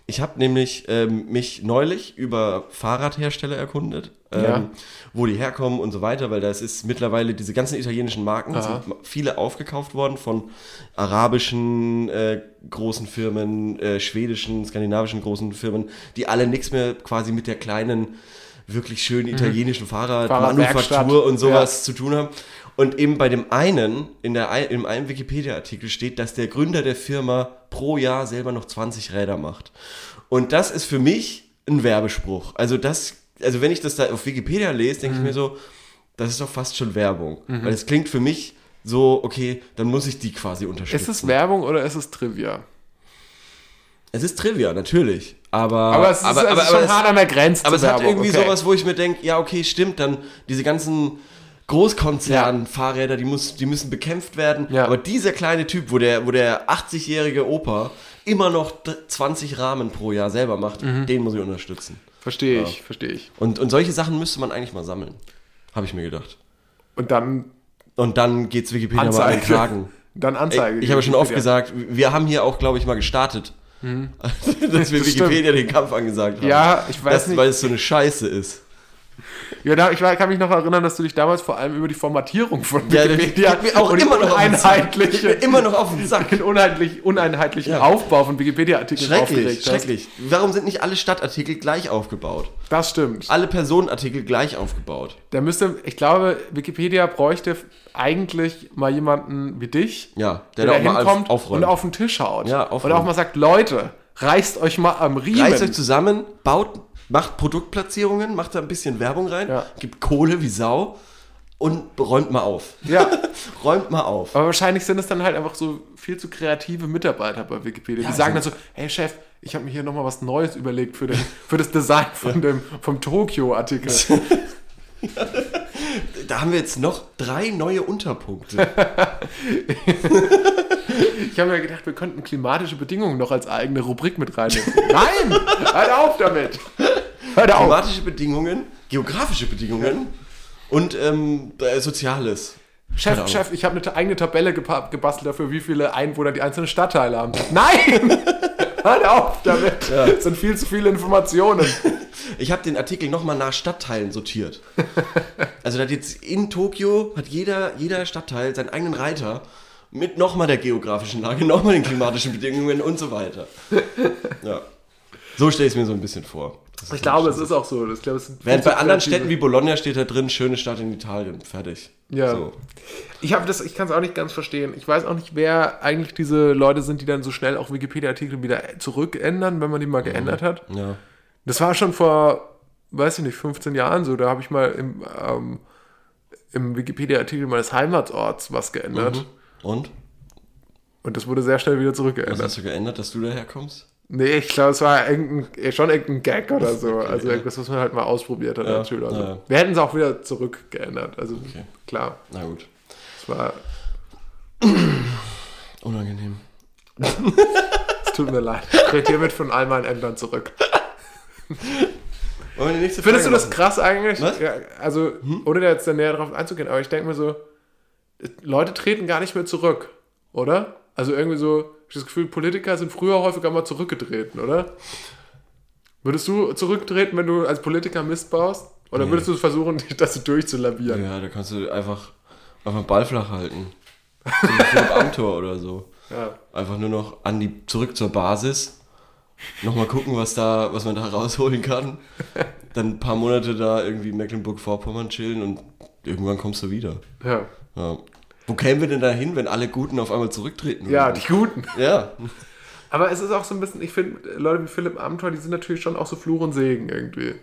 S2: Ich habe nämlich ähm, mich neulich über Fahrradhersteller erkundet, ähm,
S1: Ja.
S2: wo die herkommen und so weiter, weil das ist mittlerweile diese ganzen italienischen Marken,
S1: Aha.
S2: sind viele aufgekauft worden von arabischen äh, großen Firmen, äh, schwedischen, skandinavischen großen Firmen, die alle nichts mehr quasi mit der kleinen, wirklich schönen italienischen Fahrradmanufaktur
S1: Fahrradwerkstatt.
S2: und sowas zu tun haben. Und eben bei dem einen, in der, ein- in einem Wikipedia-Artikel steht, dass der Gründer der Firma pro Jahr selber noch 20 Räder macht. Und das ist für mich ein Werbespruch. Also das, also wenn ich das da auf Wikipedia lese, denke ich mir so, das ist doch fast schon Werbung. Weil es klingt für mich so, okay, dann muss ich die quasi unterstützen.
S1: ist es Werbung oder ist es Trivia?
S2: Es ist Trivia, natürlich. Aber,
S1: Aber es ist,
S2: aber,
S1: es
S2: aber,
S1: schon
S2: aber,
S1: hart an der Grenze
S2: aber es hat
S1: Werbung,
S2: irgendwie
S1: okay.
S2: sowas, wo ich mir denke, ja, okay, stimmt, dann diese ganzen Großkonzern-Fahrräder, die, muss, die müssen bekämpft werden.
S1: Ja.
S2: Aber dieser kleine Typ, wo der, wo der 80-jährige Opa immer noch d- 20 Rahmen pro Jahr selber macht,
S1: Mhm.
S2: den muss ich unterstützen.
S1: Verstehe ich, verstehe ich.
S2: Und, und solche Sachen müsste man eigentlich mal sammeln. Habe ich mir gedacht.
S1: Und dann
S2: Und dann geht's Wikipedia mal an den
S1: Anzeige.
S2: Kragen.
S1: Dann Anzeige.
S2: Ich habe schon oft gesagt, wir haben hier auch, glaube ich, mal gestartet. dass wir
S1: Das
S2: Wikipedia den Kampf angesagt haben.
S1: Ja, ich weiß
S2: das,
S1: nicht.
S2: Weil es so eine Scheiße ist.
S1: Ja, da, ich kann mich noch erinnern, dass du dich damals vor allem über die Formatierung von
S2: Ja,
S1: Wikipedia
S2: mir auch
S1: und
S2: immer noch mir immer noch auf den Sack.
S1: den uneinheitlich, uneinheitlichen
S2: Ja.
S1: Aufbau von Wikipedia-Artikeln
S2: Schrecklich,
S1: aufgeregt hast.
S2: schrecklich. Warum sind nicht alle Stadtartikel gleich aufgebaut?
S1: Das stimmt.
S2: Alle Personenartikel gleich aufgebaut?
S1: Da müsste, ich glaube, Wikipedia bräuchte eigentlich mal jemanden wie dich,
S2: Ja,
S1: der,
S2: der,
S1: da hinkommt
S2: auf,
S1: und auf den Tisch haut.
S2: Ja,
S1: und
S2: aufräumt.
S1: auch mal sagt, Leute, reißt euch mal am Riemen.
S2: Reißt euch zusammen, baut, macht Produktplatzierungen, macht da ein bisschen Werbung rein,
S1: Ja.
S2: gibt Kohle wie Sau, und räumt mal auf.
S1: Ja.
S2: räumt mal auf.
S1: Aber wahrscheinlich sind es dann halt einfach so viel zu kreative Mitarbeiter bei Wikipedia. Die
S2: Ja,
S1: sagen dann
S2: sind-
S1: so, hey Chef, ich habe mir hier nochmal was Neues überlegt für, den, für das Design von dem, vom Tokio-Artikel.
S2: Da haben wir jetzt noch drei neue Unterpunkte.
S1: Ich habe mir gedacht, wir könnten klimatische Bedingungen noch als eigene Rubrik mit reinnehmen. Nein! Hört auf damit! Hört auf!
S2: Klimatische Bedingungen, geografische Bedingungen und ähm, äh, Soziales.
S1: Chef. Chef, ich habe eine eigene Tabelle gebastelt dafür, wie viele Einwohner die einzelnen Stadtteile haben. Nein! Hört auf damit! Das sind viel zu viele Informationen.
S2: Ich habe den Artikel nochmal nach Stadtteilen sortiert. Also da hat jetzt in Tokio hat jeder, jeder Stadtteil seinen eigenen Reiter mit nochmal der geografischen Lage, nochmal den klimatischen Bedingungen und so weiter. Ja. So stelle ich es mir so ein bisschen vor.
S1: Ich glaube, es ist auch so. Ich glaube,
S2: Während bei anderen Städten wie Bologna steht da drin, schöne Stadt in Italien. Fertig.
S1: Ja.
S2: So.
S1: Ich habe das, ich kann es auch nicht ganz verstehen. Ich weiß auch nicht, wer eigentlich diese Leute sind, die dann so schnell auch Wikipedia-Artikel wieder zurückändern, wenn man die mal geändert hat.
S2: Ja.
S1: Das war schon vor, weiß ich nicht, 15 Jahren so. Da habe ich mal im, ähm, im Wikipedia-Artikel meines Heimatsorts was geändert.
S2: Und?
S1: Und das wurde sehr schnell wieder
S2: Was
S1: zurückgeändert.
S2: hast du geändert, dass du daherkommst?
S1: Nee, ich glaube, es war irgendein, schon irgendein Gag oder so. also irgendwas, was man halt mal ausprobiert hat
S2: Ja,
S1: als Schüler. Also.
S2: ja.
S1: Wir hätten es auch wieder zurückgeändert. Also klar,
S2: Na gut.
S1: es war,
S2: Unangenehm.
S1: es tut mir leid. Ich trete hiermit von all meinen Ämtern zurück.
S2: Wollen wir die nächste
S1: Findest du
S2: Frage
S1: das
S2: machen?
S1: krass eigentlich?
S2: Was?
S1: Ja, also, ohne da jetzt näher drauf einzugehen, aber ich denke mir so, Leute treten gar nicht mehr zurück, oder? Also irgendwie so, ich das Gefühl, Politiker sind früher häufiger mal zurückgetreten, oder? Würdest du zurücktreten, wenn du als Politiker Mist baust? Oder
S2: Nee.
S1: würdest du versuchen, das so durchzulavieren?
S2: Ja, da kannst du einfach, einfach Ball flach halten. Wie Philipp Amthor oder so.
S1: Ja.
S2: Einfach nur noch an die, zurück zur Basis. Nochmal gucken, was da, was man da rausholen kann. Dann ein paar Monate da irgendwie in Mecklenburg-Vorpommern chillen und irgendwann kommst du wieder.
S1: Ja,
S2: Ja. Wo kämen wir denn da hin, wenn alle Guten auf einmal zurücktreten
S1: ja
S2: würden?
S1: die Guten.
S2: Ja.
S1: Aber es ist auch so ein bisschen, ich finde, Leute wie Philipp Amthor, die sind natürlich schon auch so Fluch und Segen irgendwie.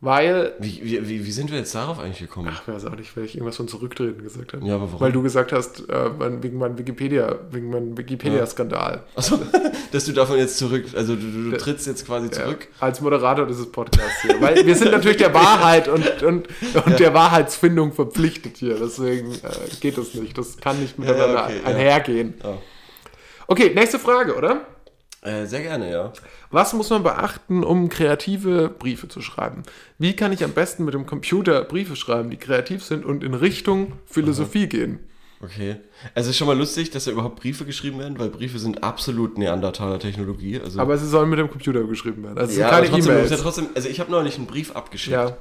S1: Weil,
S2: Wie, wie, wie, sind wir jetzt darauf eigentlich gekommen?
S1: ach, ich weiß auch nicht, weil ich irgendwas von Zurücktreten gesagt habe.
S2: Ja, aber warum?
S1: Weil du gesagt hast, äh, wegen meinem Wikipedia, wegen meinem Wikipedia-Skandal.
S2: Achso, dass du davon jetzt zurück, also du, du, du trittst jetzt quasi zurück.
S1: Ja, als Moderator dieses Podcasts hier. Weil wir sind natürlich der Wahrheit und, und, und der Wahrheitsfindung verpflichtet hier. Deswegen äh, geht das nicht. Das kann nicht miteinander
S2: okay, ja.
S1: einhergehen.
S2: Ja.
S1: Okay, nächste Frage, oder?
S2: Äh, sehr gerne, ja.
S1: Was muss man beachten, um kreative Briefe zu schreiben? Wie kann ich am besten mit dem Computer Briefe schreiben, die kreativ sind und in Richtung Philosophie gehen?
S2: Okay. Also es ist schon mal lustig, dass da überhaupt Briefe geschrieben werden, weil Briefe sind absolut Neandertaler Technologie. Also
S1: Aber sie sollen mit dem Computer geschrieben werden. Also
S2: ja,
S1: keine
S2: musst ja trotzdem, also ich habe neulich einen Brief abgeschickt
S1: Ja. Mhm.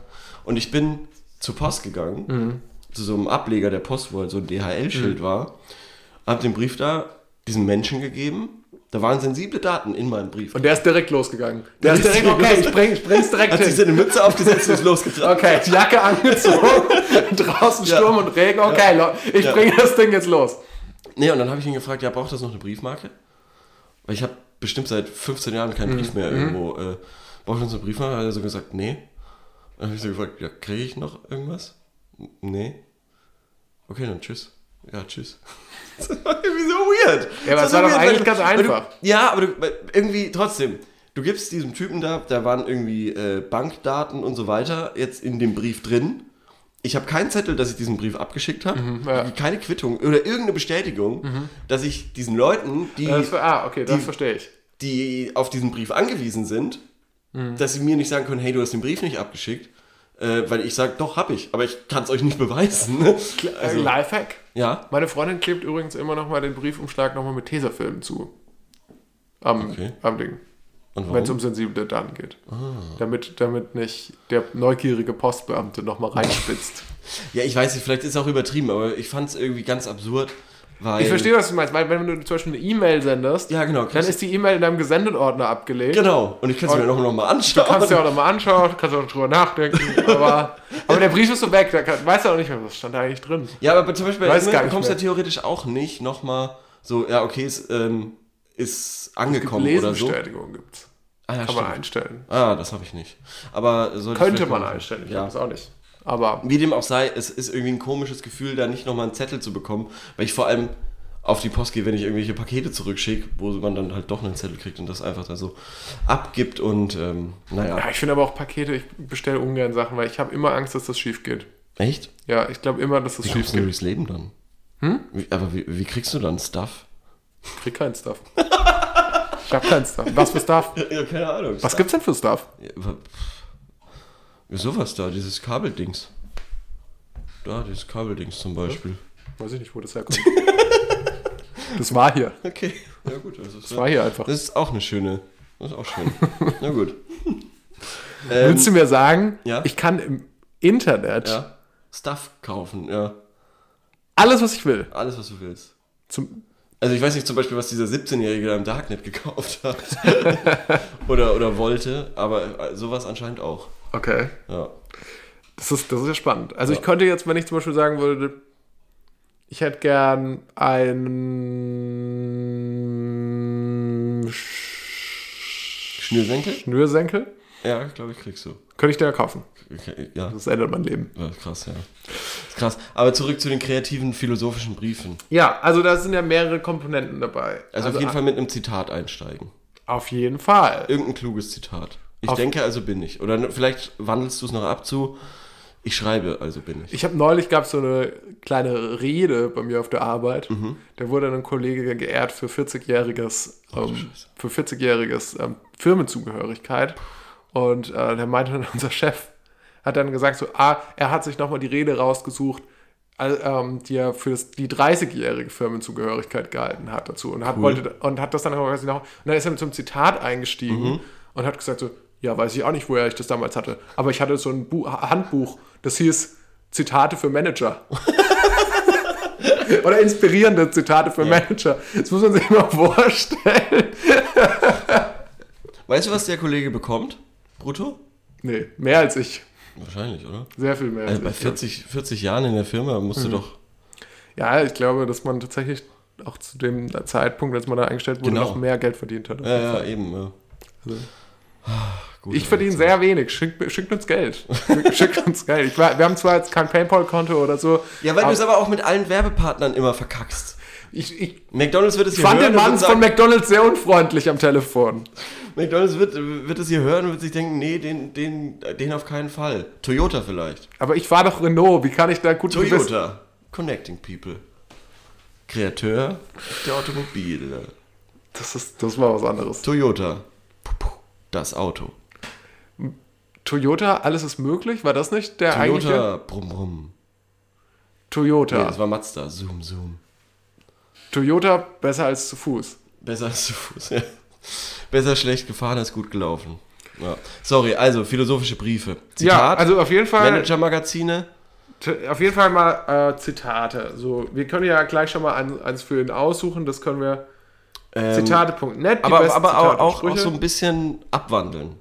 S2: und ich bin zur Post gegangen, zu so einem Ableger der Post, wo halt so ein DHL-Schild war, habe den Brief da diesen Menschen gegeben. Da waren sensible Daten in meinem Brief.
S1: Und der ist direkt losgegangen. Der ist
S2: Richtig
S1: direkt, okay, ich, bring, ich bring's direkt
S2: hat sich
S1: hin.
S2: seine Mütze aufgesetzt und ist losgetragen.
S1: Okay, die Jacke angezogen, draußen
S2: Ja.
S1: Sturm und Regen. Okay, Leute, ich
S2: Ja.
S1: bringe das Ding jetzt los.
S2: Nee, und dann habe ich ihn gefragt, ja, braucht das noch eine Briefmarke? Weil ich habe bestimmt seit 15 Jahren keinen Brief mehr irgendwo. Äh, braucht das eine Briefmarke? Hat er so gesagt, nee. Dann habe ich so gefragt, ja, kriege ich noch irgendwas? Nee. Okay, dann tschüss. Ja, tschüss. Das war irgendwie so weird.
S1: Ja, aber
S2: Das
S1: es war doch
S2: weird,
S1: eigentlich
S2: weil
S1: ganz einfach.
S2: Du, ja, aber du, irgendwie trotzdem. Du gibst diesem Typen da, da waren irgendwie äh, Bankdaten und so weiter jetzt in dem Brief drin. Ich habe keinen Zettel, dass ich diesen Brief abgeschickt habe.
S1: Mhm, ja. Mhm.
S2: Keine Quittung oder irgendeine Bestätigung, dass ich diesen Leuten, die,
S1: Das, ah, okay, das verstehe ich.
S2: die auf diesen Brief angewiesen sind,
S1: Mhm.
S2: dass sie mir nicht sagen können, hey, du hast den Brief nicht abgeschickt. Äh, weil ich sage, doch, hab ich, aber ich kann es euch nicht beweisen. Ne?
S1: Also, Lifehack.
S2: ja,
S1: Meine Freundin klebt übrigens immer noch mal den Briefumschlag noch mal mit Tesafilm zu. Am,
S2: Okay.
S1: am Ding.
S2: und
S1: Wenn es um sensible Daten geht. Damit, damit nicht der neugierige Postbeamte noch mal reinspitzt.
S2: Ja, ich weiß nicht, vielleicht ist es auch übertrieben, aber ich fand es irgendwie ganz absurd, weil...
S1: Ich verstehe, was du meinst, weil wenn du zum Beispiel eine E-Mail sendest,
S2: Ja, genau.
S1: dann
S2: kannst-
S1: ist die E-Mail in deinem Gesendet-Ordner abgelegt.
S2: Genau, und ich kann es mir noch, noch mal anschauen.
S1: Kannst du dir auch nochmal anschauen, kannst auch drüber nachdenken, aber, aber der Brief ist so weg, da kann, weißt du auch nicht mehr, was stand da eigentlich drin.
S2: Ja, aber zum Beispiel bei E-Mail bekommst du ja theoretisch auch nicht nochmal so, ja, okay, es ähm, ist angekommen oder so.
S1: Lesebestätigung gibt's.
S2: Ah, ja,
S1: Kann man
S2: stimmt.
S1: einstellen.
S2: Ah, das habe ich nicht. Aber
S1: Könnte man
S2: mal-
S1: einstellen, ich
S2: ja.
S1: habe es auch nicht. Aber
S2: Wie dem auch sei, es ist irgendwie ein komisches Gefühl, da nicht nochmal einen Zettel zu bekommen, weil ich vor allem auf die Post gehe, wenn ich irgendwelche Pakete zurückschicke, wo man dann halt doch einen Zettel kriegt und das einfach da so abgibt und ähm, naja.
S1: ja, ich finde aber auch Pakete, ich bestelle ungern Sachen, weil ich habe immer Angst, dass das schief geht.
S2: Echt?
S1: Ja, ich glaube immer, dass das
S2: Wie
S1: schief geht.
S2: durchs Leben dann? Wie, aber wie, wie kriegst du dann Stuff?
S1: Ich krieg keinen Stuff. ich habe keinen Stuff. Was für Stuff?
S2: Ja, keine Ahnung.
S1: Was gibt's denn für Stuff?
S2: Ja. Sowas da, dieses Kabeldings. Da, dieses Kabeldings zum Beispiel.
S1: Weiß ich nicht, wo das herkommt. das war hier.
S2: Okay, ja gut. Das ist,
S1: Das war hier einfach.
S2: das ist auch eine schöne. Das ist auch schön. Na gut. Ähm,
S1: Willst du mir sagen,
S2: ja?
S1: ich kann im Internet
S2: ja. Stuff kaufen, ja.
S1: alles, was ich will.
S2: Alles, was du willst.
S1: Zum,
S2: Also ich weiß nicht zum Beispiel, was dieser 17-Jährige da im Darknet gekauft hat. oder, oder wollte, aber sowas anscheinend auch.
S1: Okay.
S2: Ja.
S1: Das ist, das ist ja spannend. Also
S2: Ja.
S1: ich könnte jetzt, wenn ich zum Beispiel sagen würde, ich hätte gern einen Sch-
S2: Schnürsenkel?
S1: Schnürsenkel,
S2: Ja, glaube ich, kriegst du.
S1: könnte ich dir ja kaufen.
S2: Okay, ja.
S1: Das ändert mein Leben.
S2: ja, krass, ja. Krass. Aber zurück zu den kreativen philosophischen Briefen.
S1: Ja, also da sind ja mehrere Komponenten dabei.
S2: Also, auf jeden Fall mit einem Zitat einsteigen.
S1: Auf jeden Fall.
S2: Irgendein kluges Zitat. Ich
S1: Auf-
S2: denke, also bin ich. Oder vielleicht wandelst du es noch ab zu, ich schreibe, also bin ich.
S1: Ich habe neulich gab so eine kleine Rede bei mir auf der Arbeit. Da wurde ein Kollege geehrt für 40-jähriges ähm, für 40-jähriges ähm, Firmenzugehörigkeit und äh, der meinte dann unser Chef hat dann gesagt so ah er hat sich nochmal die Rede rausgesucht ähm, die er für das, die 30-jährige Firmenzugehörigkeit gehalten hat dazu und hat
S2: Cool.
S1: wollte und hat das dann quasi noch und dann ist er mit so einem Zitat eingestiegen und hat gesagt so ja weiß ich auch nicht woher ich das damals hatte aber ich hatte so ein Bu Handbuch das hieß Zitate für Manager oder inspirierende Zitate für Manager das muss man sich mal vorstellen
S2: Weißt du, was der Kollege bekommt? Brutto?
S1: nee mehr als ich
S2: Wahrscheinlich, oder?
S1: sehr viel mehr
S2: Also
S1: als
S2: bei
S1: ich.
S2: 40, 40 Jahren in der Firma musst du doch.
S1: ja ich glaube dass man tatsächlich auch zu dem Zeitpunkt als man da eingestellt wurde
S2: Genau.
S1: noch mehr Geld verdient hat
S2: Ja, ja, eben. Ja. Ah, gut,
S1: Ich verdiene sehr wenig. Schickt, schickt uns Geld. Schickt, uns Geld. Ich, wir haben zwar jetzt kein PayPal-Konto oder so.
S2: Ja, weil du es aber auch mit allen Werbepartnern immer verkackst.
S1: ich, ich
S2: McDonalds wird es hier
S1: fand
S2: hören
S1: den
S2: und
S1: Mann
S2: wird
S1: von McDonalds sehr unfreundlich am Telefon.
S2: McDonalds wird, wird es hier hören und wird sich denken, nee, den, den, den auf keinen Fall. Toyota vielleicht.
S1: Aber ich war doch Renault. Wie kann ich da gut
S2: Toyota. Connecting People. Kreateur der Automobile.
S1: Das, ist, das war was anderes.
S2: Toyota. Das Auto.
S1: Toyota, alles ist möglich? War das nicht der eigentliche?
S2: Toyota. Brumm, brumm.
S1: Toyota.
S2: Nee, das war Mazda. Zoom, zoom.
S1: Toyota besser als zu Fuß.
S2: Besser als zu Fuß. Ja. Besser schlecht gefahren als gut gelaufen. Ja. Sorry, also philosophische Briefe.
S1: Ja, also auf jeden Fall,
S2: Manager-Magazine.
S1: auf jeden Fall mal äh, Zitate. So, wir können ja gleich schon mal ein, eins für ihn aussuchen. Das können wir.
S2: Ähm,
S1: Zitate.net.
S2: aber aber
S1: Zitate
S2: auch, auch, so ein bisschen abwandeln.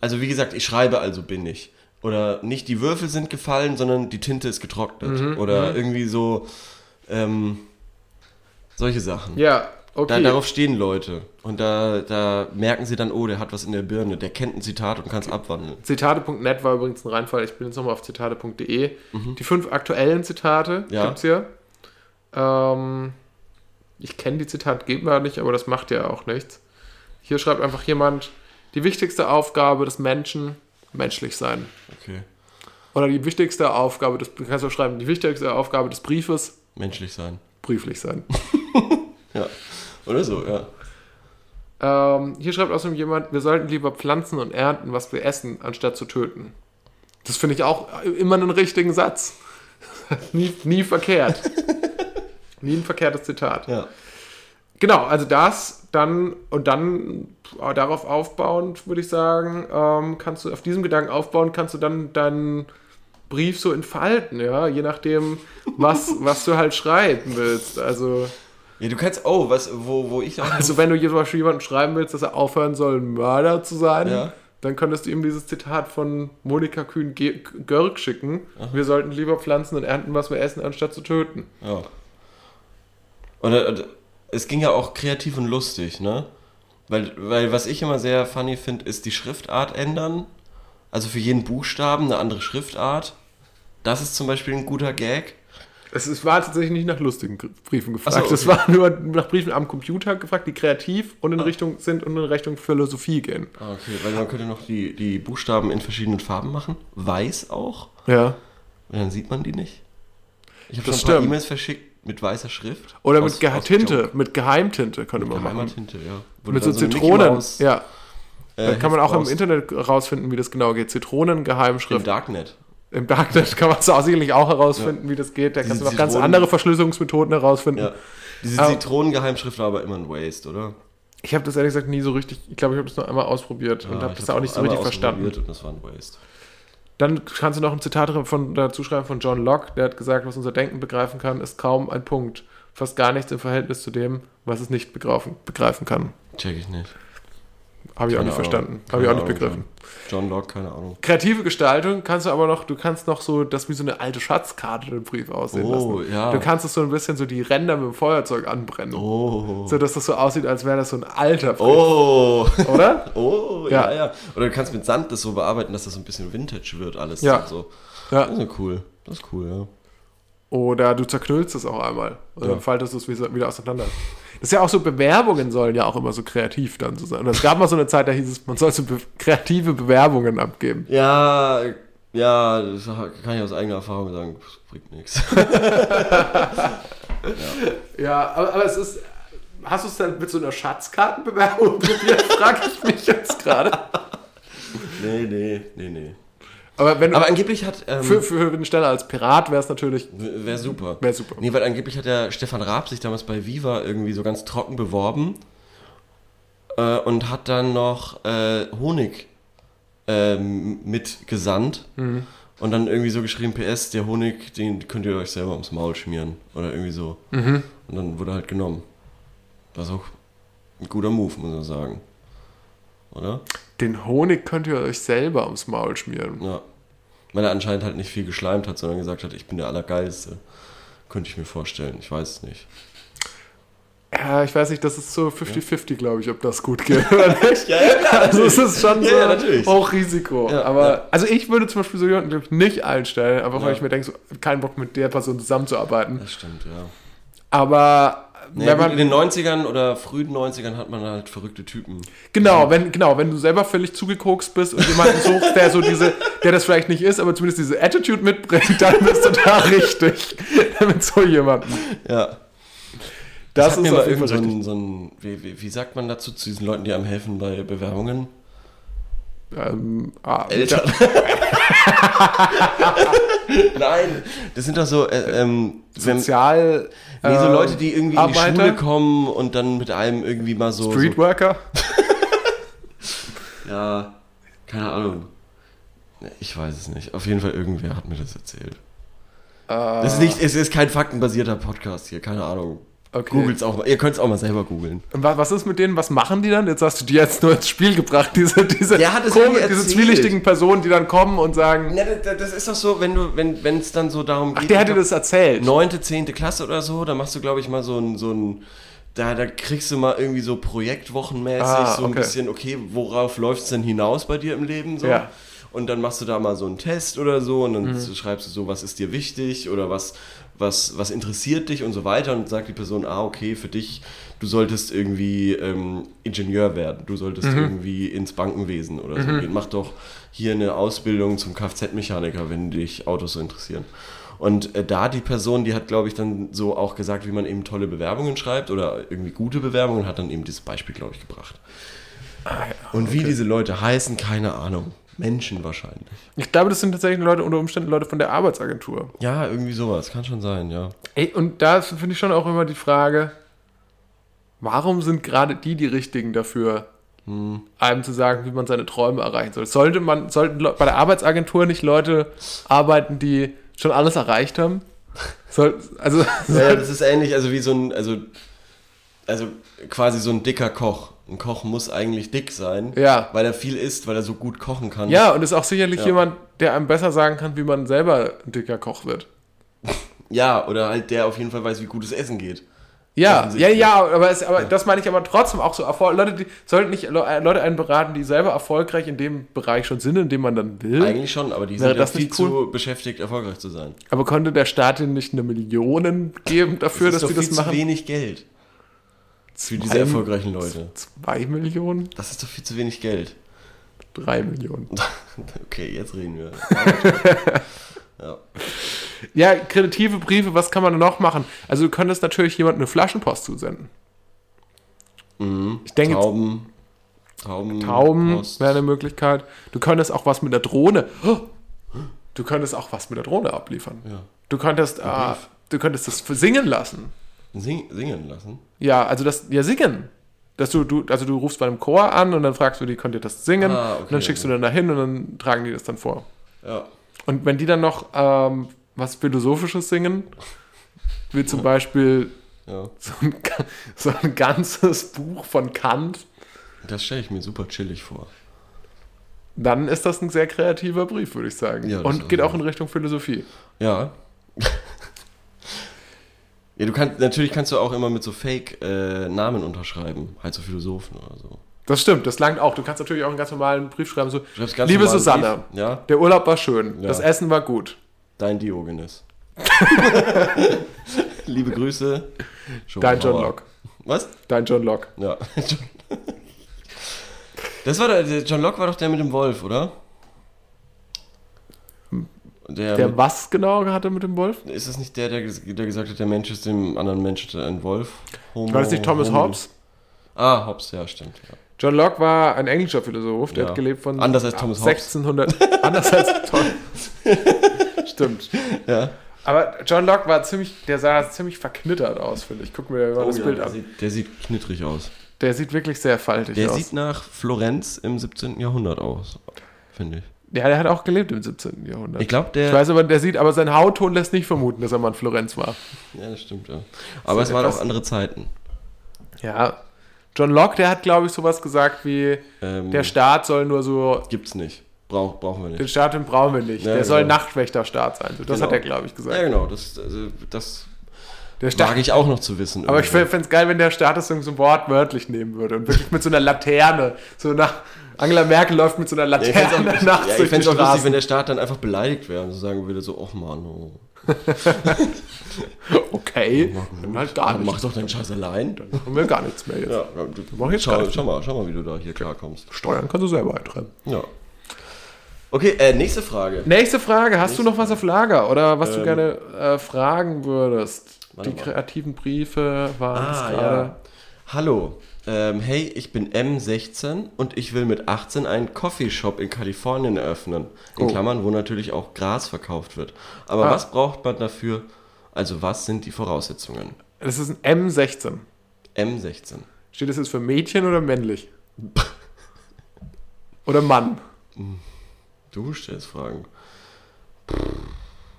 S2: Also wie gesagt, ich schreibe, also bin ich. Oder nicht die Würfel sind gefallen, sondern die Tinte ist getrocknet.
S1: Mhm,
S2: Oder irgendwie so ähm, solche Sachen.
S1: Ja, okay.
S2: Da, darauf stehen Leute. Und da, da merken sie dann, oh, der hat was in der Birne. Der kennt ein Zitat und kann es abwandeln.
S1: Zitate.net war übrigens ein Reinfall. Ich bin jetzt nochmal auf zitate.de. Die fünf aktuellen Zitate
S2: Mhm. Ja.
S1: gibt's hier. Ähm, ich kenne die Zitatgeber nicht, aber das macht ja auch nichts. Hier schreibt einfach jemand, die wichtigste Aufgabe des Menschen, menschlich sein.
S2: Okay.
S1: Oder die wichtigste Aufgabe des, du kannst auch schreiben, die wichtigste Aufgabe des Briefes,
S2: Menschlich sein.
S1: brieflich sein.
S2: Ja. Oder so, ja.
S1: Ähm, hier schreibt außerdem jemand, wir sollten lieber pflanzen und ernten, was wir essen, anstatt zu töten. Das finde ich auch immer einen richtigen Satz. nie, nie verkehrt. nie ein verkehrtes Zitat.
S2: Ja.
S1: Genau, also das, dann und dann äh, darauf aufbauend, würde ich sagen, ähm, kannst du auf diesem Gedanken aufbauen, kannst du dann deinen Brief so entfalten, ja, je nachdem, was, was du halt schreiben willst. Also,
S2: Ja, du kannst, oh, was, wo, wo ich auch.
S1: also wenn du zum Beispiel jemanden schreiben willst, dass er aufhören soll, Mörder zu sein,
S2: Ja.
S1: dann könntest du ihm dieses Zitat von Monika Kühn-Görg schicken. Wir sollten lieber pflanzen und ernten, was wir essen, anstatt zu töten.
S2: Ja. Und äh, es ging ja auch kreativ und lustig, ne? Weil, weil was ich immer sehr funny finde, ist die Schriftart ändern. Also für jeden Buchstaben eine andere Schriftart. Das ist zum Beispiel ein guter Gag.
S1: Es ist, war tatsächlich nicht nach lustigen Briefen gefragt.
S2: So,
S1: Es
S2: okay.
S1: war nur nach Briefen am Computer gefragt, die kreativ und in Richtung sind und in Richtung Philosophie gehen.
S2: Ah, okay, weil man könnte noch die, die Buchstaben in verschiedenen Farben machen. Weiß auch.
S1: Ja.
S2: Und dann sieht man die nicht. Ich habe schon
S1: Das
S2: ein paar. E-Mails verschickt mit weißer Schrift.
S1: Oder
S2: Aus-
S1: mit Ge Tinte,
S2: Joke.
S1: mit Geheimtinte könnte man
S2: Geheimer
S1: machen.
S2: Tinte, ja. Wo
S1: Mit so
S2: Mickey
S1: Zitronen. Ja.
S2: äh,
S1: Da kann man auch im
S2: brauchst.
S1: Internet rausfinden, wie das genau geht. Zitronen,
S2: Im
S1: Geheimschrift.
S2: Darknet.
S1: Im Darknet kann man es auch sicherlich auch herausfinden, wie das geht. Da
S2: Diese
S1: kannst du noch ganz andere Verschlüsselungsmethoden herausfinden.
S2: Ja. Diese
S1: Aber-
S2: Zitronengeheimschrift war aber immer ein Waste, oder?
S1: Ich habe das ehrlich gesagt nie so richtig, ich glaube, ich habe das nur einmal ausprobiert und
S2: Ja,
S1: habe
S2: ich
S1: das
S2: hab's
S1: auch nicht so richtig verstanden.
S2: Und das war ein Waste.
S1: Dann kannst du noch ein Zitat von, dazu schreiben von John Locke, der hat gesagt, was unser Denken begreifen kann, ist kaum ein Punkt. Fast gar nichts im Verhältnis zu dem, was es nicht begreifen, begreifen kann.
S2: Check ich nicht.
S1: Habe ich auch nicht
S2: Ahnung.
S1: verstanden. Habe ich auch nicht
S2: Ahnung,
S1: begriffen.
S2: John Locke, keine Ahnung.
S1: Kreative Gestaltung kannst du aber noch, du kannst noch so das wie so eine alte Schatzkarte den Brief aussehen
S2: Oh,
S1: lassen.
S2: ja.
S1: Du kannst es so ein bisschen so die Ränder mit dem Feuerzeug anbrennen.
S2: Oh.
S1: So dass das so aussieht, als wäre das so ein alter Brief,
S2: Oh.
S1: oder?
S2: Oh, ja.
S1: Ja.
S2: ja, Oder du kannst mit Sand das so bearbeiten, dass das so ein bisschen Vintage wird, alles.
S1: Ja.
S2: So.
S1: Ja.
S2: Das ist ja cool. Das ist cool, ja.
S1: Oder du zerknüllst es auch einmal und
S2: Ja.
S1: dann faltest du es wieder auseinander. Das ist ja auch so, Bewerbungen sollen ja auch immer so kreativ dann so sein. Und es gab mal so eine Zeit, da hieß es, man soll so be kreative Bewerbungen abgeben.
S2: Ja, ja, das kann ich aus eigener Erfahrung sagen. Das bringt nichts.
S1: Ja, aber, aber es ist, hast du es dann mit so einer Schatzkartenbewerbung probiert, frage ich mich jetzt gerade.
S2: Nee, nee, nee, nee.
S1: Aber wenn
S2: Aber angeblich hat. Ähm,
S1: für, für eine Stelle als Pirat wäre es natürlich,
S2: Wäre super.
S1: wäre super.
S2: Nee, weil angeblich hat der Stefan Raab sich damals bei Viva irgendwie so ganz trocken beworben äh, und hat dann noch äh, Honig ähm, mitgesandt und dann irgendwie so geschrieben, PS, der Honig, den könnt ihr euch selber ums Maul schmieren oder irgendwie so. Und dann wurde halt genommen. Das ist auch ein guter Move, muss man sagen. Oder?
S1: Den Honig könnt ihr euch selber ums Maul schmieren.
S2: Ja. Weil er anscheinend halt nicht viel geschleimt hat, sondern gesagt hat, ich bin der Allergeilste. Könnte ich mir vorstellen, ich weiß es nicht.
S1: Ja, ich weiß nicht, das ist so 50-50, glaube ich, ob das gut geht oder nicht.
S2: Ja, ja,
S1: Also es ist schon
S2: Ja,
S1: so
S2: ja,
S1: hoch Risiko.
S2: Ja,
S1: aber
S2: ja.
S1: also ich würde zum Beispiel so jemanden glaub ich, nicht einstellen, einfach weil
S2: Ja.
S1: ich mir denke, so, keinen Bock mit der Person zusammenzuarbeiten.
S2: Das stimmt, ja.
S1: Aber
S2: Nee,
S1: wenn man
S2: in den 90ern oder frühen 90ern hat man halt verrückte Typen.
S1: genau, wenn genau, wenn du selber völlig zugekokst bist und jemanden suchst, der so diese, der das vielleicht nicht ist, aber zumindest diese Attitude mitbringt, dann bist du da richtig mit so jemandem.
S2: Ja.
S1: Das,
S2: hat
S1: ist
S2: mir
S1: auf jeden Fall
S2: so ein, so ein wie, wie, wie sagt man dazu, zu diesen Leuten, die einem helfen bei Bewerbungen?
S1: Ähm, ah,
S2: Eltern. Nein, das sind doch so, äh, ähm, wenn,
S1: Sozial.
S2: nee, so
S1: ähm,
S2: Leute, die irgendwie in die
S1: Arbeiter?
S2: Schule kommen und dann mit einem irgendwie mal so, so
S1: Streetworker.
S2: ja, keine Ahnung. Ich weiß es nicht. Auf jeden Fall irgendwer hat mir das erzählt.
S1: Äh,
S2: Das ist nicht, es ist kein faktenbasierter Podcast hier, keine Ahnung.
S1: Okay.
S2: Googelt's auch mal. Ihr könnt es auch mal selber googeln.
S1: Was ist mit denen? Was machen die dann? Jetzt hast du die jetzt nur ins Spiel gebracht, diese, diese, komisch- diese zwielichtigen Personen, die dann kommen und sagen,
S2: Ja, das, das ist doch so, wenn du, wenn wenn es dann so darum geht.
S1: ach, der hat dir
S2: ich
S1: das erzählt.
S2: Neunte, zehnte Klasse oder so, da machst du, glaube ich, mal so ein, so ein da, da kriegst du mal irgendwie so projektwochenmäßig
S1: Ah,
S2: so ein
S1: okay.
S2: bisschen, okay, worauf läuft es denn hinaus bei dir im Leben? So?
S1: Ja. Mhm.
S2: Und dann machst du da mal so einen Test oder so und dann schreibst du so, was ist dir wichtig oder was, was, was interessiert dich und so weiter und sagt die Person, ah, okay, für dich, du solltest irgendwie ähm, Ingenieur werden, du solltest
S1: Mhm.
S2: irgendwie ins Bankenwesen oder so gehen. Mach doch hier eine Ausbildung zum Kfz-Mechaniker, wenn dich Autos so interessieren. Und äh, da die Person, die hat, glaube ich, dann so auch gesagt, wie man eben tolle Bewerbungen schreibt oder irgendwie gute Bewerbungen, hat dann eben dieses Beispiel, glaube ich, gebracht. Und wie diese Leute heißen, keine Ahnung. Menschen wahrscheinlich.
S1: Ich glaube, das sind tatsächlich Leute, unter Umständen Leute von der Arbeitsagentur.
S2: Ja, irgendwie sowas. Kann schon sein, ja.
S1: Ey, und da finde ich schon auch immer die Frage, warum sind gerade die die Richtigen dafür,
S2: Hm.
S1: einem zu sagen, wie man seine Träume erreichen soll? Sollte man, sollten bei der Arbeitsagentur nicht Leute arbeiten, die schon alles erreicht haben? Soll, also,
S2: Ja, das ist ähnlich, also wie so ein, also, also quasi so ein dicker Koch. Ein Koch muss eigentlich dick sein,
S1: Ja.
S2: weil er viel isst, weil er so gut kochen kann.
S1: ja, und ist auch sicherlich
S2: Ja.
S1: jemand, der einem besser sagen kann, wie man selber ein dicker Koch wird.
S2: Ja, oder halt der auf jeden Fall weiß, wie gutes Essen geht.
S1: Ja, ja, ja, aber, es, aber das meine ich aber trotzdem auch so. Leute, die sollten nicht äh, Leute einen beraten, die selber erfolgreich in dem Bereich schon sind, in dem man dann will.
S2: Eigentlich schon, aber die sind ja viel
S1: nicht cool?
S2: zu beschäftigt, erfolgreich zu sein.
S1: Aber konnte der Staat ihnen nicht eine Million geben dafür,
S2: das
S1: dass
S2: doch
S1: das
S2: viel zu
S1: machen?
S2: wenig Geld für diese
S1: Zwei-
S2: erfolgreichen Leute.
S1: Zwei Millionen?
S2: Das ist doch viel zu wenig Geld.
S1: Drei Millionen.
S2: Okay, jetzt reden wir. ja.
S1: Ja, kreative Briefe, was kann man noch machen? Also du könntest natürlich jemandem eine Flaschenpost zusenden.
S2: Mhm.
S1: Ich denke,
S2: Tauben. Tauben.
S1: Tauben wäre eine Möglichkeit. Du könntest auch was mit der Drohne. Oh! Du könntest auch was mit der Drohne abliefern.
S2: Ja.
S1: Du könntest, äh, du könntest das singen lassen.
S2: Sing, singen lassen.
S1: Ja, also das, ja, singen. Dass du, du, also du rufst bei einem Chor an und dann fragst du die, könnt ihr das singen?
S2: Ah, okay,
S1: und dann schickst
S2: okay.
S1: du dann dahin und dann tragen die das dann vor.
S2: Ja.
S1: Und wenn die dann noch ähm, was Philosophisches singen, wie zum Beispiel
S2: ja.
S1: so ein, so ein ganzes Buch von Kant,
S2: Das stelle ich mir super chillig vor.
S1: dann ist das ein sehr kreativer Brief, würde ich sagen.
S2: Ja,
S1: und geht auch in Richtung Philosophie.
S2: Ja. Ja, du kannst, natürlich kannst du auch immer mit so Fake-Namen unterschreiben. Halt so Philosophen oder so.
S1: Das stimmt, das langt auch. Du kannst natürlich auch einen ganz normalen Brief schreiben, so, liebe Susanne.
S2: Ja,
S1: der Urlaub war schön,
S2: Ja.
S1: das Essen war gut.
S2: dein Diogenes. liebe Grüße.
S1: Dein John. Locke.
S2: Was?
S1: Dein John Locke.
S2: Ja. Das war der, der John Locke war doch der mit dem Wolf, oder? Der,
S1: Der
S2: mit,
S1: was genau hatte mit dem Wolf?
S2: ist das nicht der, der, der gesagt hat, der Mensch ist dem anderen Mensch ein Wolf? Homo,
S1: War das nicht Thomas
S2: Homo.
S1: Hobbes?
S2: Ah, Hobbes, ja, stimmt. Ja.
S1: John Locke war ein englischer Philosoph, der
S2: Ja.
S1: hat gelebt von
S2: Anders als Thomas Hobbes.
S1: 1600. anders als Thomas. Stimmt.
S2: Ja.
S1: Aber John Locke war ziemlich, der sah ziemlich verknittert aus, finde ich. Guck mir mal das Bild
S2: der,
S1: an.
S2: sieht, der sieht knittrig aus.
S1: Der sieht wirklich sehr faltig
S2: Der
S1: aus.
S2: sieht nach Florenz im 17. Jahrhundert aus, finde ich.
S1: Ja, der hat auch gelebt im 17. Jahrhundert.
S2: Ich glaube, der.
S1: Ich weiß aber, der sieht, aber sein Hautton lässt nicht vermuten, dass er mal in Florenz war.
S2: ja, das stimmt, ja. Aber es waren auch andere Zeiten.
S1: Ja. John Locke, der hat, glaube ich, sowas gesagt wie,
S2: Ähm,
S1: der Staat soll nur so,
S2: gibt's nicht. Brauch, brauchen wir nicht.
S1: den Staat den brauchen wir nicht.
S2: Ja,
S1: der soll
S2: genau.
S1: Nachtwächterstaat sein. So, Das
S2: Genau.
S1: hat er, glaube ich, gesagt.
S2: ja, genau. Das, also, das
S1: Der Staat,
S2: mag ich auch noch zu wissen.
S1: aber ich
S2: irgendwo.
S1: fände es geil, wenn der Staat das so wortwörtlich nehmen würde und wirklich mit so einer Laterne, so nach, Angela Merkel läuft mit so einer
S2: Ja, fände
S1: Laterne
S2: es
S1: nachts
S2: ja, ich
S1: die
S2: fänd's auch lustig, wenn der Staat dann einfach beleidigt wäre und so sagen würde, so, och Mann, oh.
S1: Okay, dann halt gar
S2: Mach
S1: nicht.
S2: doch deinen Scheiß allein.
S1: Dann machen wir gar nichts mehr jetzt.
S2: Ja, du,
S1: mach jetzt
S2: schau,
S1: nichts.
S2: schau, mal, schau mal, wie du da hier klarkommst.
S1: Steuern kannst du selber eintreiben.
S2: Ja. Okay, äh, nächste Frage.
S1: Nächste Frage. Hast du noch was auf Lager oder was du
S2: Ähm,
S1: gerne äh, fragen würdest? Die kreativen Briefe waren es
S2: Ah,
S1: gerade.
S2: ja. Hallo. Ähm, hey, ich bin M16 und ich will mit 18 einen Coffeeshop in Kalifornien eröffnen. In
S1: Oh.
S2: Klammern, wo natürlich auch Gras verkauft wird. Aber
S1: Ah.
S2: was braucht man dafür? Also, was sind die Voraussetzungen?
S1: Das ist ein M16.
S2: M16.
S1: Steht das jetzt für Mädchen oder männlich? Oder Mann?
S2: Du stellst Fragen.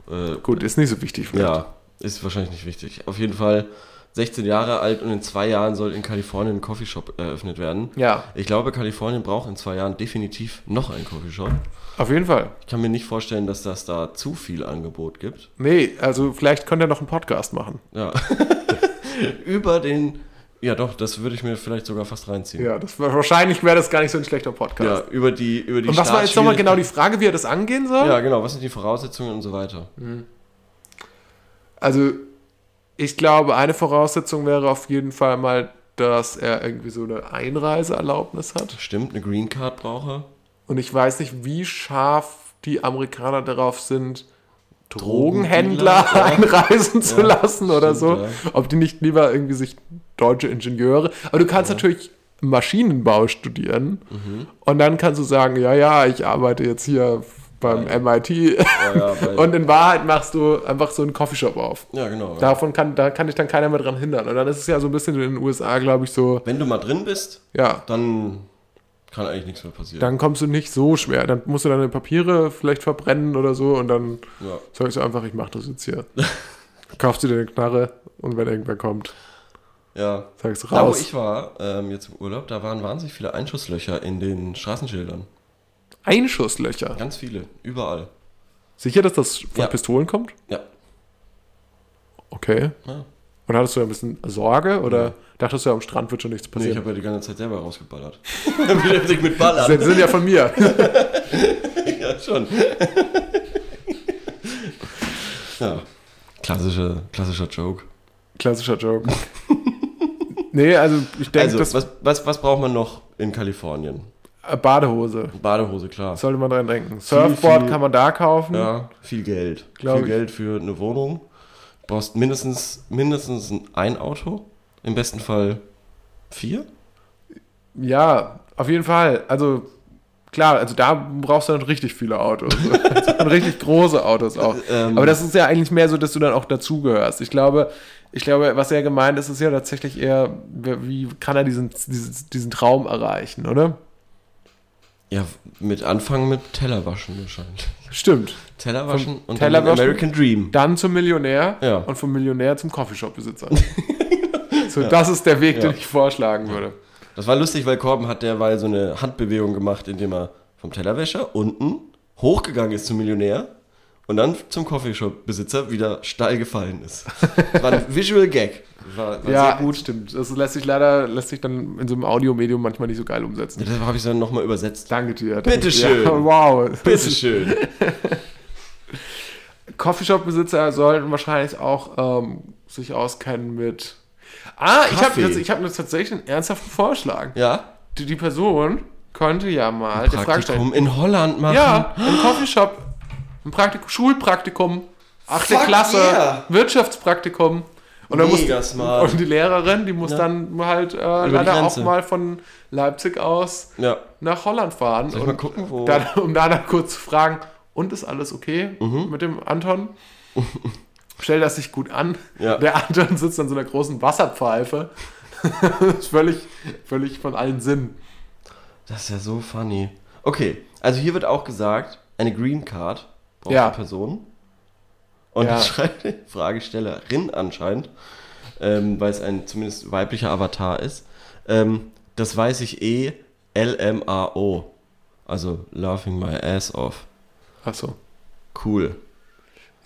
S2: Äh,
S1: Gut, ist nicht so wichtig. vielleicht.
S2: ja, ist wahrscheinlich nicht wichtig. Auf jeden Fall 16 Jahre alt und in zwei Jahren soll in Kalifornien ein Coffeeshop eröffnet werden.
S1: Ja,
S2: Ich glaube, Kalifornien braucht in zwei Jahren definitiv noch einen Coffeeshop.
S1: auf jeden Fall.
S2: Ich kann mir nicht vorstellen, dass das da zu viel Angebot gibt.
S1: Nee, also vielleicht könnt ihr noch einen Podcast machen.
S2: Ja. Über den. Ja, doch, das würde ich mir vielleicht sogar fast reinziehen.
S1: Ja, das wahrscheinlich wäre das gar nicht so ein schlechter Podcast.
S2: Ja, über die über die
S1: Und was war jetzt nochmal genau die Frage, wie er das angehen soll?
S2: Ja, genau, was sind die Voraussetzungen und so weiter.
S1: Also, ich glaube, eine Voraussetzung wäre auf jeden Fall mal, dass er irgendwie so eine Einreiseerlaubnis hat.
S2: Stimmt, eine Green Card brauche.
S1: Und ich weiß nicht, wie scharf die Amerikaner darauf sind, Drogenhändler
S2: ja.
S1: einreisen zu
S2: Ja,
S1: lassen oder
S2: stimmt,
S1: so.
S2: ja.
S1: Ob die nicht lieber irgendwie sich deutsche Ingenieure. Aber du kannst natürlich Maschinenbau studieren
S2: Mhm.
S1: und dann kannst du sagen, ja, ja, ich arbeite jetzt hier beim MIT
S2: Ja, ja, weil,
S1: und in Wahrheit machst du einfach so einen Coffeeshop auf.
S2: ja genau. Ja.
S1: Davon kann, da kann dich dann keiner mehr dran hindern. Und dann ist es ja so ein bisschen in den USA, glaube ich, so,
S2: Wenn du mal drin bist,
S1: ja,
S2: dann kann eigentlich nichts mehr passieren.
S1: dann kommst du nicht so schwer. Dann musst du deine Papiere vielleicht verbrennen oder so und dann
S2: ja.
S1: sagst du einfach, ich mach das jetzt hier. Kaufst du dir eine Knarre und wenn irgendwer kommt,
S2: ja.
S1: sagst du
S2: Da, wo
S1: raus.
S2: ich war, ähm, jetzt im Urlaub, da waren wahnsinnig viele Einschusslöcher in den Straßenschildern.
S1: Einschusslöcher.
S2: Ganz viele, überall.
S1: Sicher, dass das von
S2: Ja.
S1: Pistolen kommt?
S2: Ja.
S1: Okay.
S2: Ja.
S1: Und hattest du ein bisschen Sorge oder dachtest du, am Strand wird schon nichts
S2: Nee, ich
S1: passieren?
S2: habe ja die ganze Zeit selber rausgeballert. Beschäftigt mit Ballern.
S1: Sie sind ja von mir.
S2: Ja, schon. ja. Klassischer, klassischer Joke.
S1: Klassischer Joke. nee, also ich denke,
S2: Also, was, was, was braucht man noch in Kalifornien?
S1: Äh, Badehose.
S2: Badehose, klar.
S1: Sollte man dran denken. Surfboard
S2: viel-
S1: kann man da kaufen.
S2: Ja, viel Geld.
S1: Glaub
S2: viel
S1: ich.
S2: Geld für eine Wohnung. Du brauchst mindestens, mindestens ein Auto. Im besten Fall vier.
S1: Ja, auf jeden Fall. Also klar, also da brauchst du dann richtig viele Autos. Also, richtig große Autos auch.
S2: Ähm.
S1: Aber das ist ja eigentlich mehr so, dass du dann auch dazugehörst. Ich glaube, ich glaube, was er gemeint ist, ist ja tatsächlich eher, wie kann er diesen, diesen, diesen Traum erreichen, oder?
S2: Ja, mit Anfangen mit Tellerwaschen wahrscheinlich.
S1: Stimmt.
S2: Tellerwaschen
S1: Vom
S2: und
S1: Tellerwaschen?
S2: dann American Dream.
S1: Dann zum Millionär
S2: Ja.
S1: und vom Millionär zum Coffeeshop-Besitzer. so, das ist der Weg,
S2: Ja.
S1: den ich vorschlagen würde.
S2: Das war lustig, weil Korben hat derweil so eine Handbewegung gemacht, indem er vom Tellerwäscher unten hochgegangen ist zum Millionär und dann zum Coffeeshop-Besitzer wieder steil gefallen ist. War ein Visual Gag. War, war
S1: Ja,
S2: gut.
S1: stimmt. Das lässt sich leider, lässt sich dann in so einem Audiomedium manchmal nicht so geil umsetzen.
S2: Deshalb habe ich dann nochmal übersetzt.
S1: Danke dir.
S2: Bitteschön.
S1: Ja, wow.
S2: Bitteschön.
S1: Coffeeshop-Besitzer sollten wahrscheinlich auch ähm, sich auskennen mit. Ah, ich habe
S2: Kaffee.
S1: jetzt, ich hab jetzt tatsächlich einen ernsthaften Vorschlag.
S2: Ja?
S1: Die, die Person könnte ja mal stellen.
S2: Praktikum in Holland machen.
S1: Ja, im Coffeeshop. Ein Praktikum, Schulpraktikum. Achte
S2: Fuck
S1: Klasse.
S2: yeah.
S1: Wirtschaftspraktikum. Und, dann muss,
S2: Mega smart.
S1: und die Lehrerin, die muss dann halt äh, leider auch mal von Leipzig aus
S2: Ja.
S1: nach Holland fahren.
S2: Soll ich mal gucken, wo-
S1: Dann, um da dann kurz zu fragen, und ist alles okay
S2: Mhm.
S1: mit dem Anton? Stell das sich gut an.
S2: Ja.
S1: Der Anton sitzt an so einer großen Wasserpfeife. ist völlig, völlig von allen Sinnen.
S2: Das ist ja so funny. Okay, also hier wird auch gesagt, eine Green Card braucht
S1: Ja.
S2: die Person. Und
S1: Ja.
S2: schreibt die Fragestellerin anscheinend, ähm, weil es ein zumindest weiblicher Avatar ist. Ähm, das weiß ich eh, LMAO. Also Laughing My Ass Off.
S1: Achso.
S2: Cool.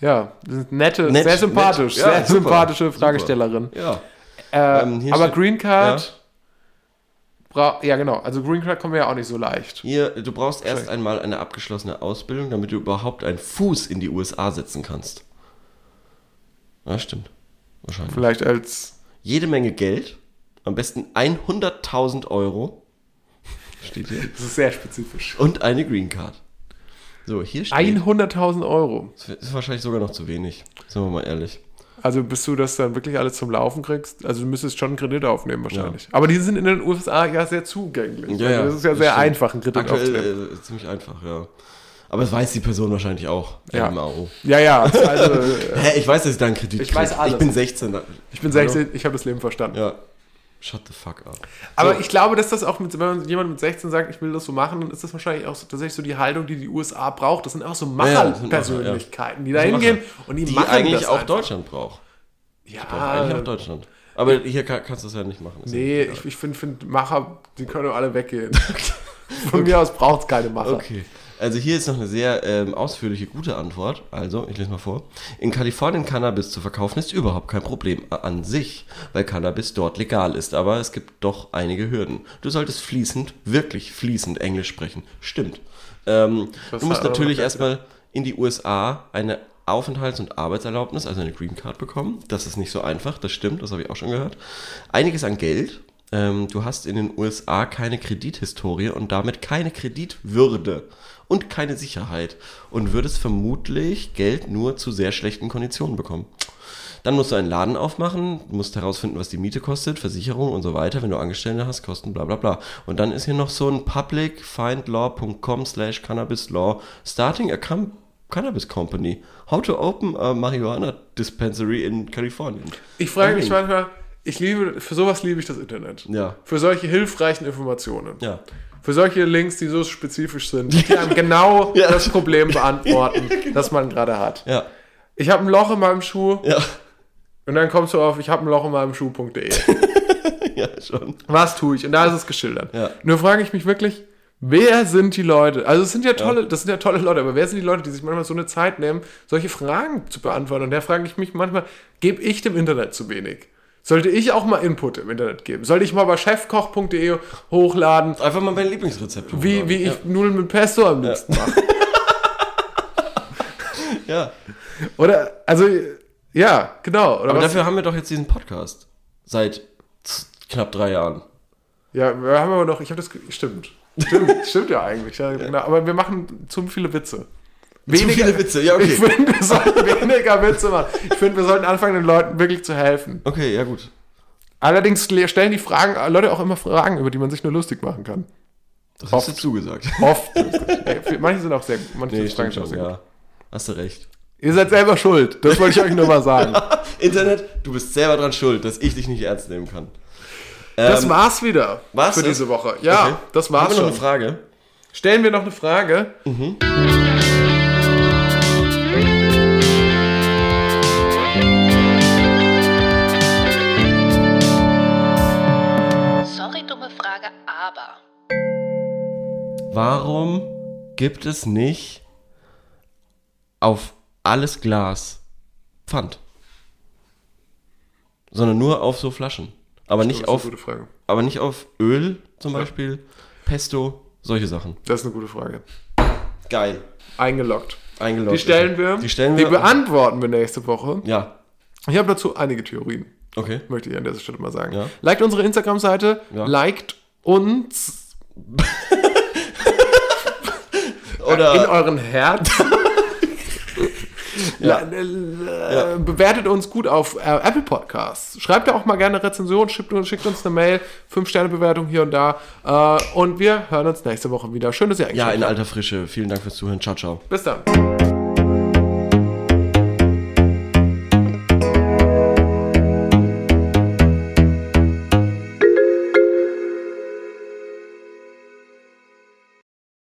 S1: Ja, nette,
S2: Nett,
S1: sehr sympathisch,
S2: nett. Ja,
S1: sehr
S2: super,
S1: sympathische
S2: super.
S1: Fragestellerin.
S2: Ja.
S1: Äh,
S2: Ähm,
S1: aber Green Card, bra ja genau, also Green Card kommen wir ja auch nicht so leicht.
S2: Hier, du brauchst erst einmal eine abgeschlossene Ausbildung, damit du überhaupt einen Fuß in die USA setzen kannst. Ja, stimmt. Wahrscheinlich.
S1: Vielleicht als,
S2: jede Menge Geld, am besten 100.000 Euro, steht hier,
S1: das ist sehr spezifisch.
S2: und eine Green Card. So, hier steht,
S1: 100.000 Euro.
S2: das ist wahrscheinlich sogar noch zu wenig, sind wir mal ehrlich.
S1: Also bis du das dann wirklich alles zum Laufen kriegst, also du müsstest schon einen Kredit aufnehmen wahrscheinlich. Aber die sind in den USA ja sehr zugänglich. also das ist ja sehr
S2: stimmt.
S1: einfach, einen Kredit aufzunehmen.
S2: Aktuell äh, ziemlich einfach, ja. Aber das weiß die Person wahrscheinlich auch.
S1: Ja.
S2: MAO.
S1: Ja, ja, also äh,
S2: Hä, ich weiß, dass ich da einen Kredit
S1: Ich weiß
S2: krieg.
S1: alles.
S2: Ich bin 16.
S1: ich bin 16, ich habe das Leben verstanden.
S2: Ja. Shut the fuck up.
S1: Aber
S2: So.
S1: ich glaube, dass das auch, mit, wenn man jemand mit 16 sagt, ich will das so machen, dann ist das wahrscheinlich auch so, tatsächlich so die Haltung, die die USA braucht. Das sind auch so
S2: ja, das sind
S1: Macherpersönlichkeiten, die da
S2: Das
S1: hingehen und die,
S2: Die
S1: machen
S2: eigentlich
S1: das
S2: auch
S1: einfach.
S2: Deutschland braucht. Braucht eigentlich
S1: Ja,
S2: auch Deutschland. Aber hier kann, kannst du das ja nicht machen. Ja
S1: nee, ich, ich finde find Macher, die können alle weggehen. Von mir aus braucht es keine Macher.
S2: Okay. Also hier ist noch eine sehr ähm, ausführliche, gute Antwort. Also, ich lese mal vor. In Kalifornien Cannabis zu verkaufen ist überhaupt kein Problem an sich, weil Cannabis dort legal ist. Aber es gibt doch einige Hürden. Du solltest fließend, wirklich fließend Englisch sprechen. Stimmt. Ähm, du musst natürlich erstmal in die USA eine Aufenthalts- und Arbeitserlaubnis, also eine Green Card bekommen. Das ist nicht so einfach, das stimmt, das habe ich auch schon gehört. Einiges an Geld. Ähm, du hast in den USA keine Kredithistorie und damit keine Kreditwürde und keine Sicherheit und würdest vermutlich Geld nur zu sehr schlechten Konditionen bekommen. Dann musst du einen Laden aufmachen, musst herausfinden, was die Miete kostet, Versicherung und so weiter. Wenn du Angestellte hast, Kosten, bla bla bla. Und dann ist hier noch so ein publicfindlaw.com slash cannabis law starting a cannabis company. How to open a marijuana dispensary in Kalifornien.
S1: Ich frage mich manchmal, ich liebe, für sowas liebe ich das Internet.
S2: Ja.
S1: Für solche hilfreichen Informationen.
S2: Ja.
S1: Für solche Links, die so spezifisch sind, die einem genau
S2: Ja.
S1: das Problem beantworten, das man gerade hat.
S2: Ja.
S1: Ich habe ein Loch in meinem Schuh
S2: Ja.
S1: und dann kommst du auf, ich habe ein Loch in meinem Schuh.de.
S2: Ja, schon.
S1: Was tue ich? Und da ist es geschildert.
S2: Ja.
S1: Nur frage ich mich wirklich, wer sind die Leute? Also es sind ja tolle, das sind ja tolle Leute, aber wer sind die Leute, die sich manchmal so eine Zeit nehmen, solche Fragen zu beantworten? Und da frage ich mich manchmal, gebe ich dem Internet zu wenig? Sollte ich auch mal Input im Internet geben? Sollte ich mal bei chefkoch.de hochladen,
S2: Einfach mal mein Lieblingsrezept.
S1: wie,
S2: hochladen.
S1: wie ich Nudeln mit Pesto am liebsten mache?
S2: Ja.
S1: Oder, also, ja, genau. Oder
S2: Aber dafür haben wir doch jetzt diesen Podcast. Seit knapp drei Jahren.
S1: Ja, wir haben aber noch, ich habe das, stimmt. Stimmt, stimmt ja eigentlich. Ja, Genau, aber wir machen zu viele Witze.
S2: Zu viele Witze, ja,
S1: Ich
S2: okay.
S1: finde, wir sollten weniger Witze machen. Ich finde, wir sollten anfangen, den Leuten wirklich zu helfen.
S2: Okay, ja gut.
S1: Allerdings le- stellen die Fragen, Leute auch immer Fragen, über die man sich nur lustig machen kann.
S2: Das
S1: Oft.
S2: hast du zugesagt.
S1: Oft. Ey, manche sind auch sehr gut. Manche
S2: Nee,
S1: Fragen sind auch sehr
S2: ja. Hast du recht.
S1: gut. Ihr seid selber schuld. Das wollte ich euch nur mal sagen.
S2: Internet, du bist selber dran schuld, dass ich dich nicht ernst nehmen kann.
S1: Das
S2: Ähm,
S1: war's wieder
S2: war's
S1: für
S2: das?
S1: diese Woche. Ja,
S2: okay.
S1: das
S2: Haben
S1: war's
S2: wir noch eine Frage?
S1: Stellen wir noch eine Frage.
S4: Sorry,
S2: Warum gibt es nicht auf alles Glas Pfand? Sondern nur auf so Flaschen. Aber nicht auf,
S1: eine gute Frage.
S2: aber nicht auf Öl zum Beispiel, Pesto, solche Sachen.
S1: Das ist eine gute Frage.
S2: Geil.
S1: Eingeloggt.
S2: Eingeloggt.
S1: Die stellen wir.
S2: Die stellen
S1: Die
S2: wir.
S1: beantworten wir nächste Woche.
S2: ja.
S1: Ich habe dazu einige Theorien,
S2: Okay.
S1: möchte ich an dieser Stelle mal sagen.
S2: Ja.
S1: Liked unsere Instagram-Seite,
S2: Ja.
S1: liked uns
S2: Oder
S1: in euren Herzen.
S2: Ja.
S1: Äh, Bewertet uns gut auf äh, Apple Podcasts. Schreibt ja auch mal gerne eine Rezension, schickt, uns- eine Mail, 5-Sterne-Bewertung hier und da. Äh, und wir hören uns nächste Woche wieder. Schön, dass ihr
S2: ja,
S1: eingeschaltet
S2: in
S1: habt.
S2: alter Frische. Vielen Dank fürs Zuhören. Ciao, ciao.
S1: Bis dann.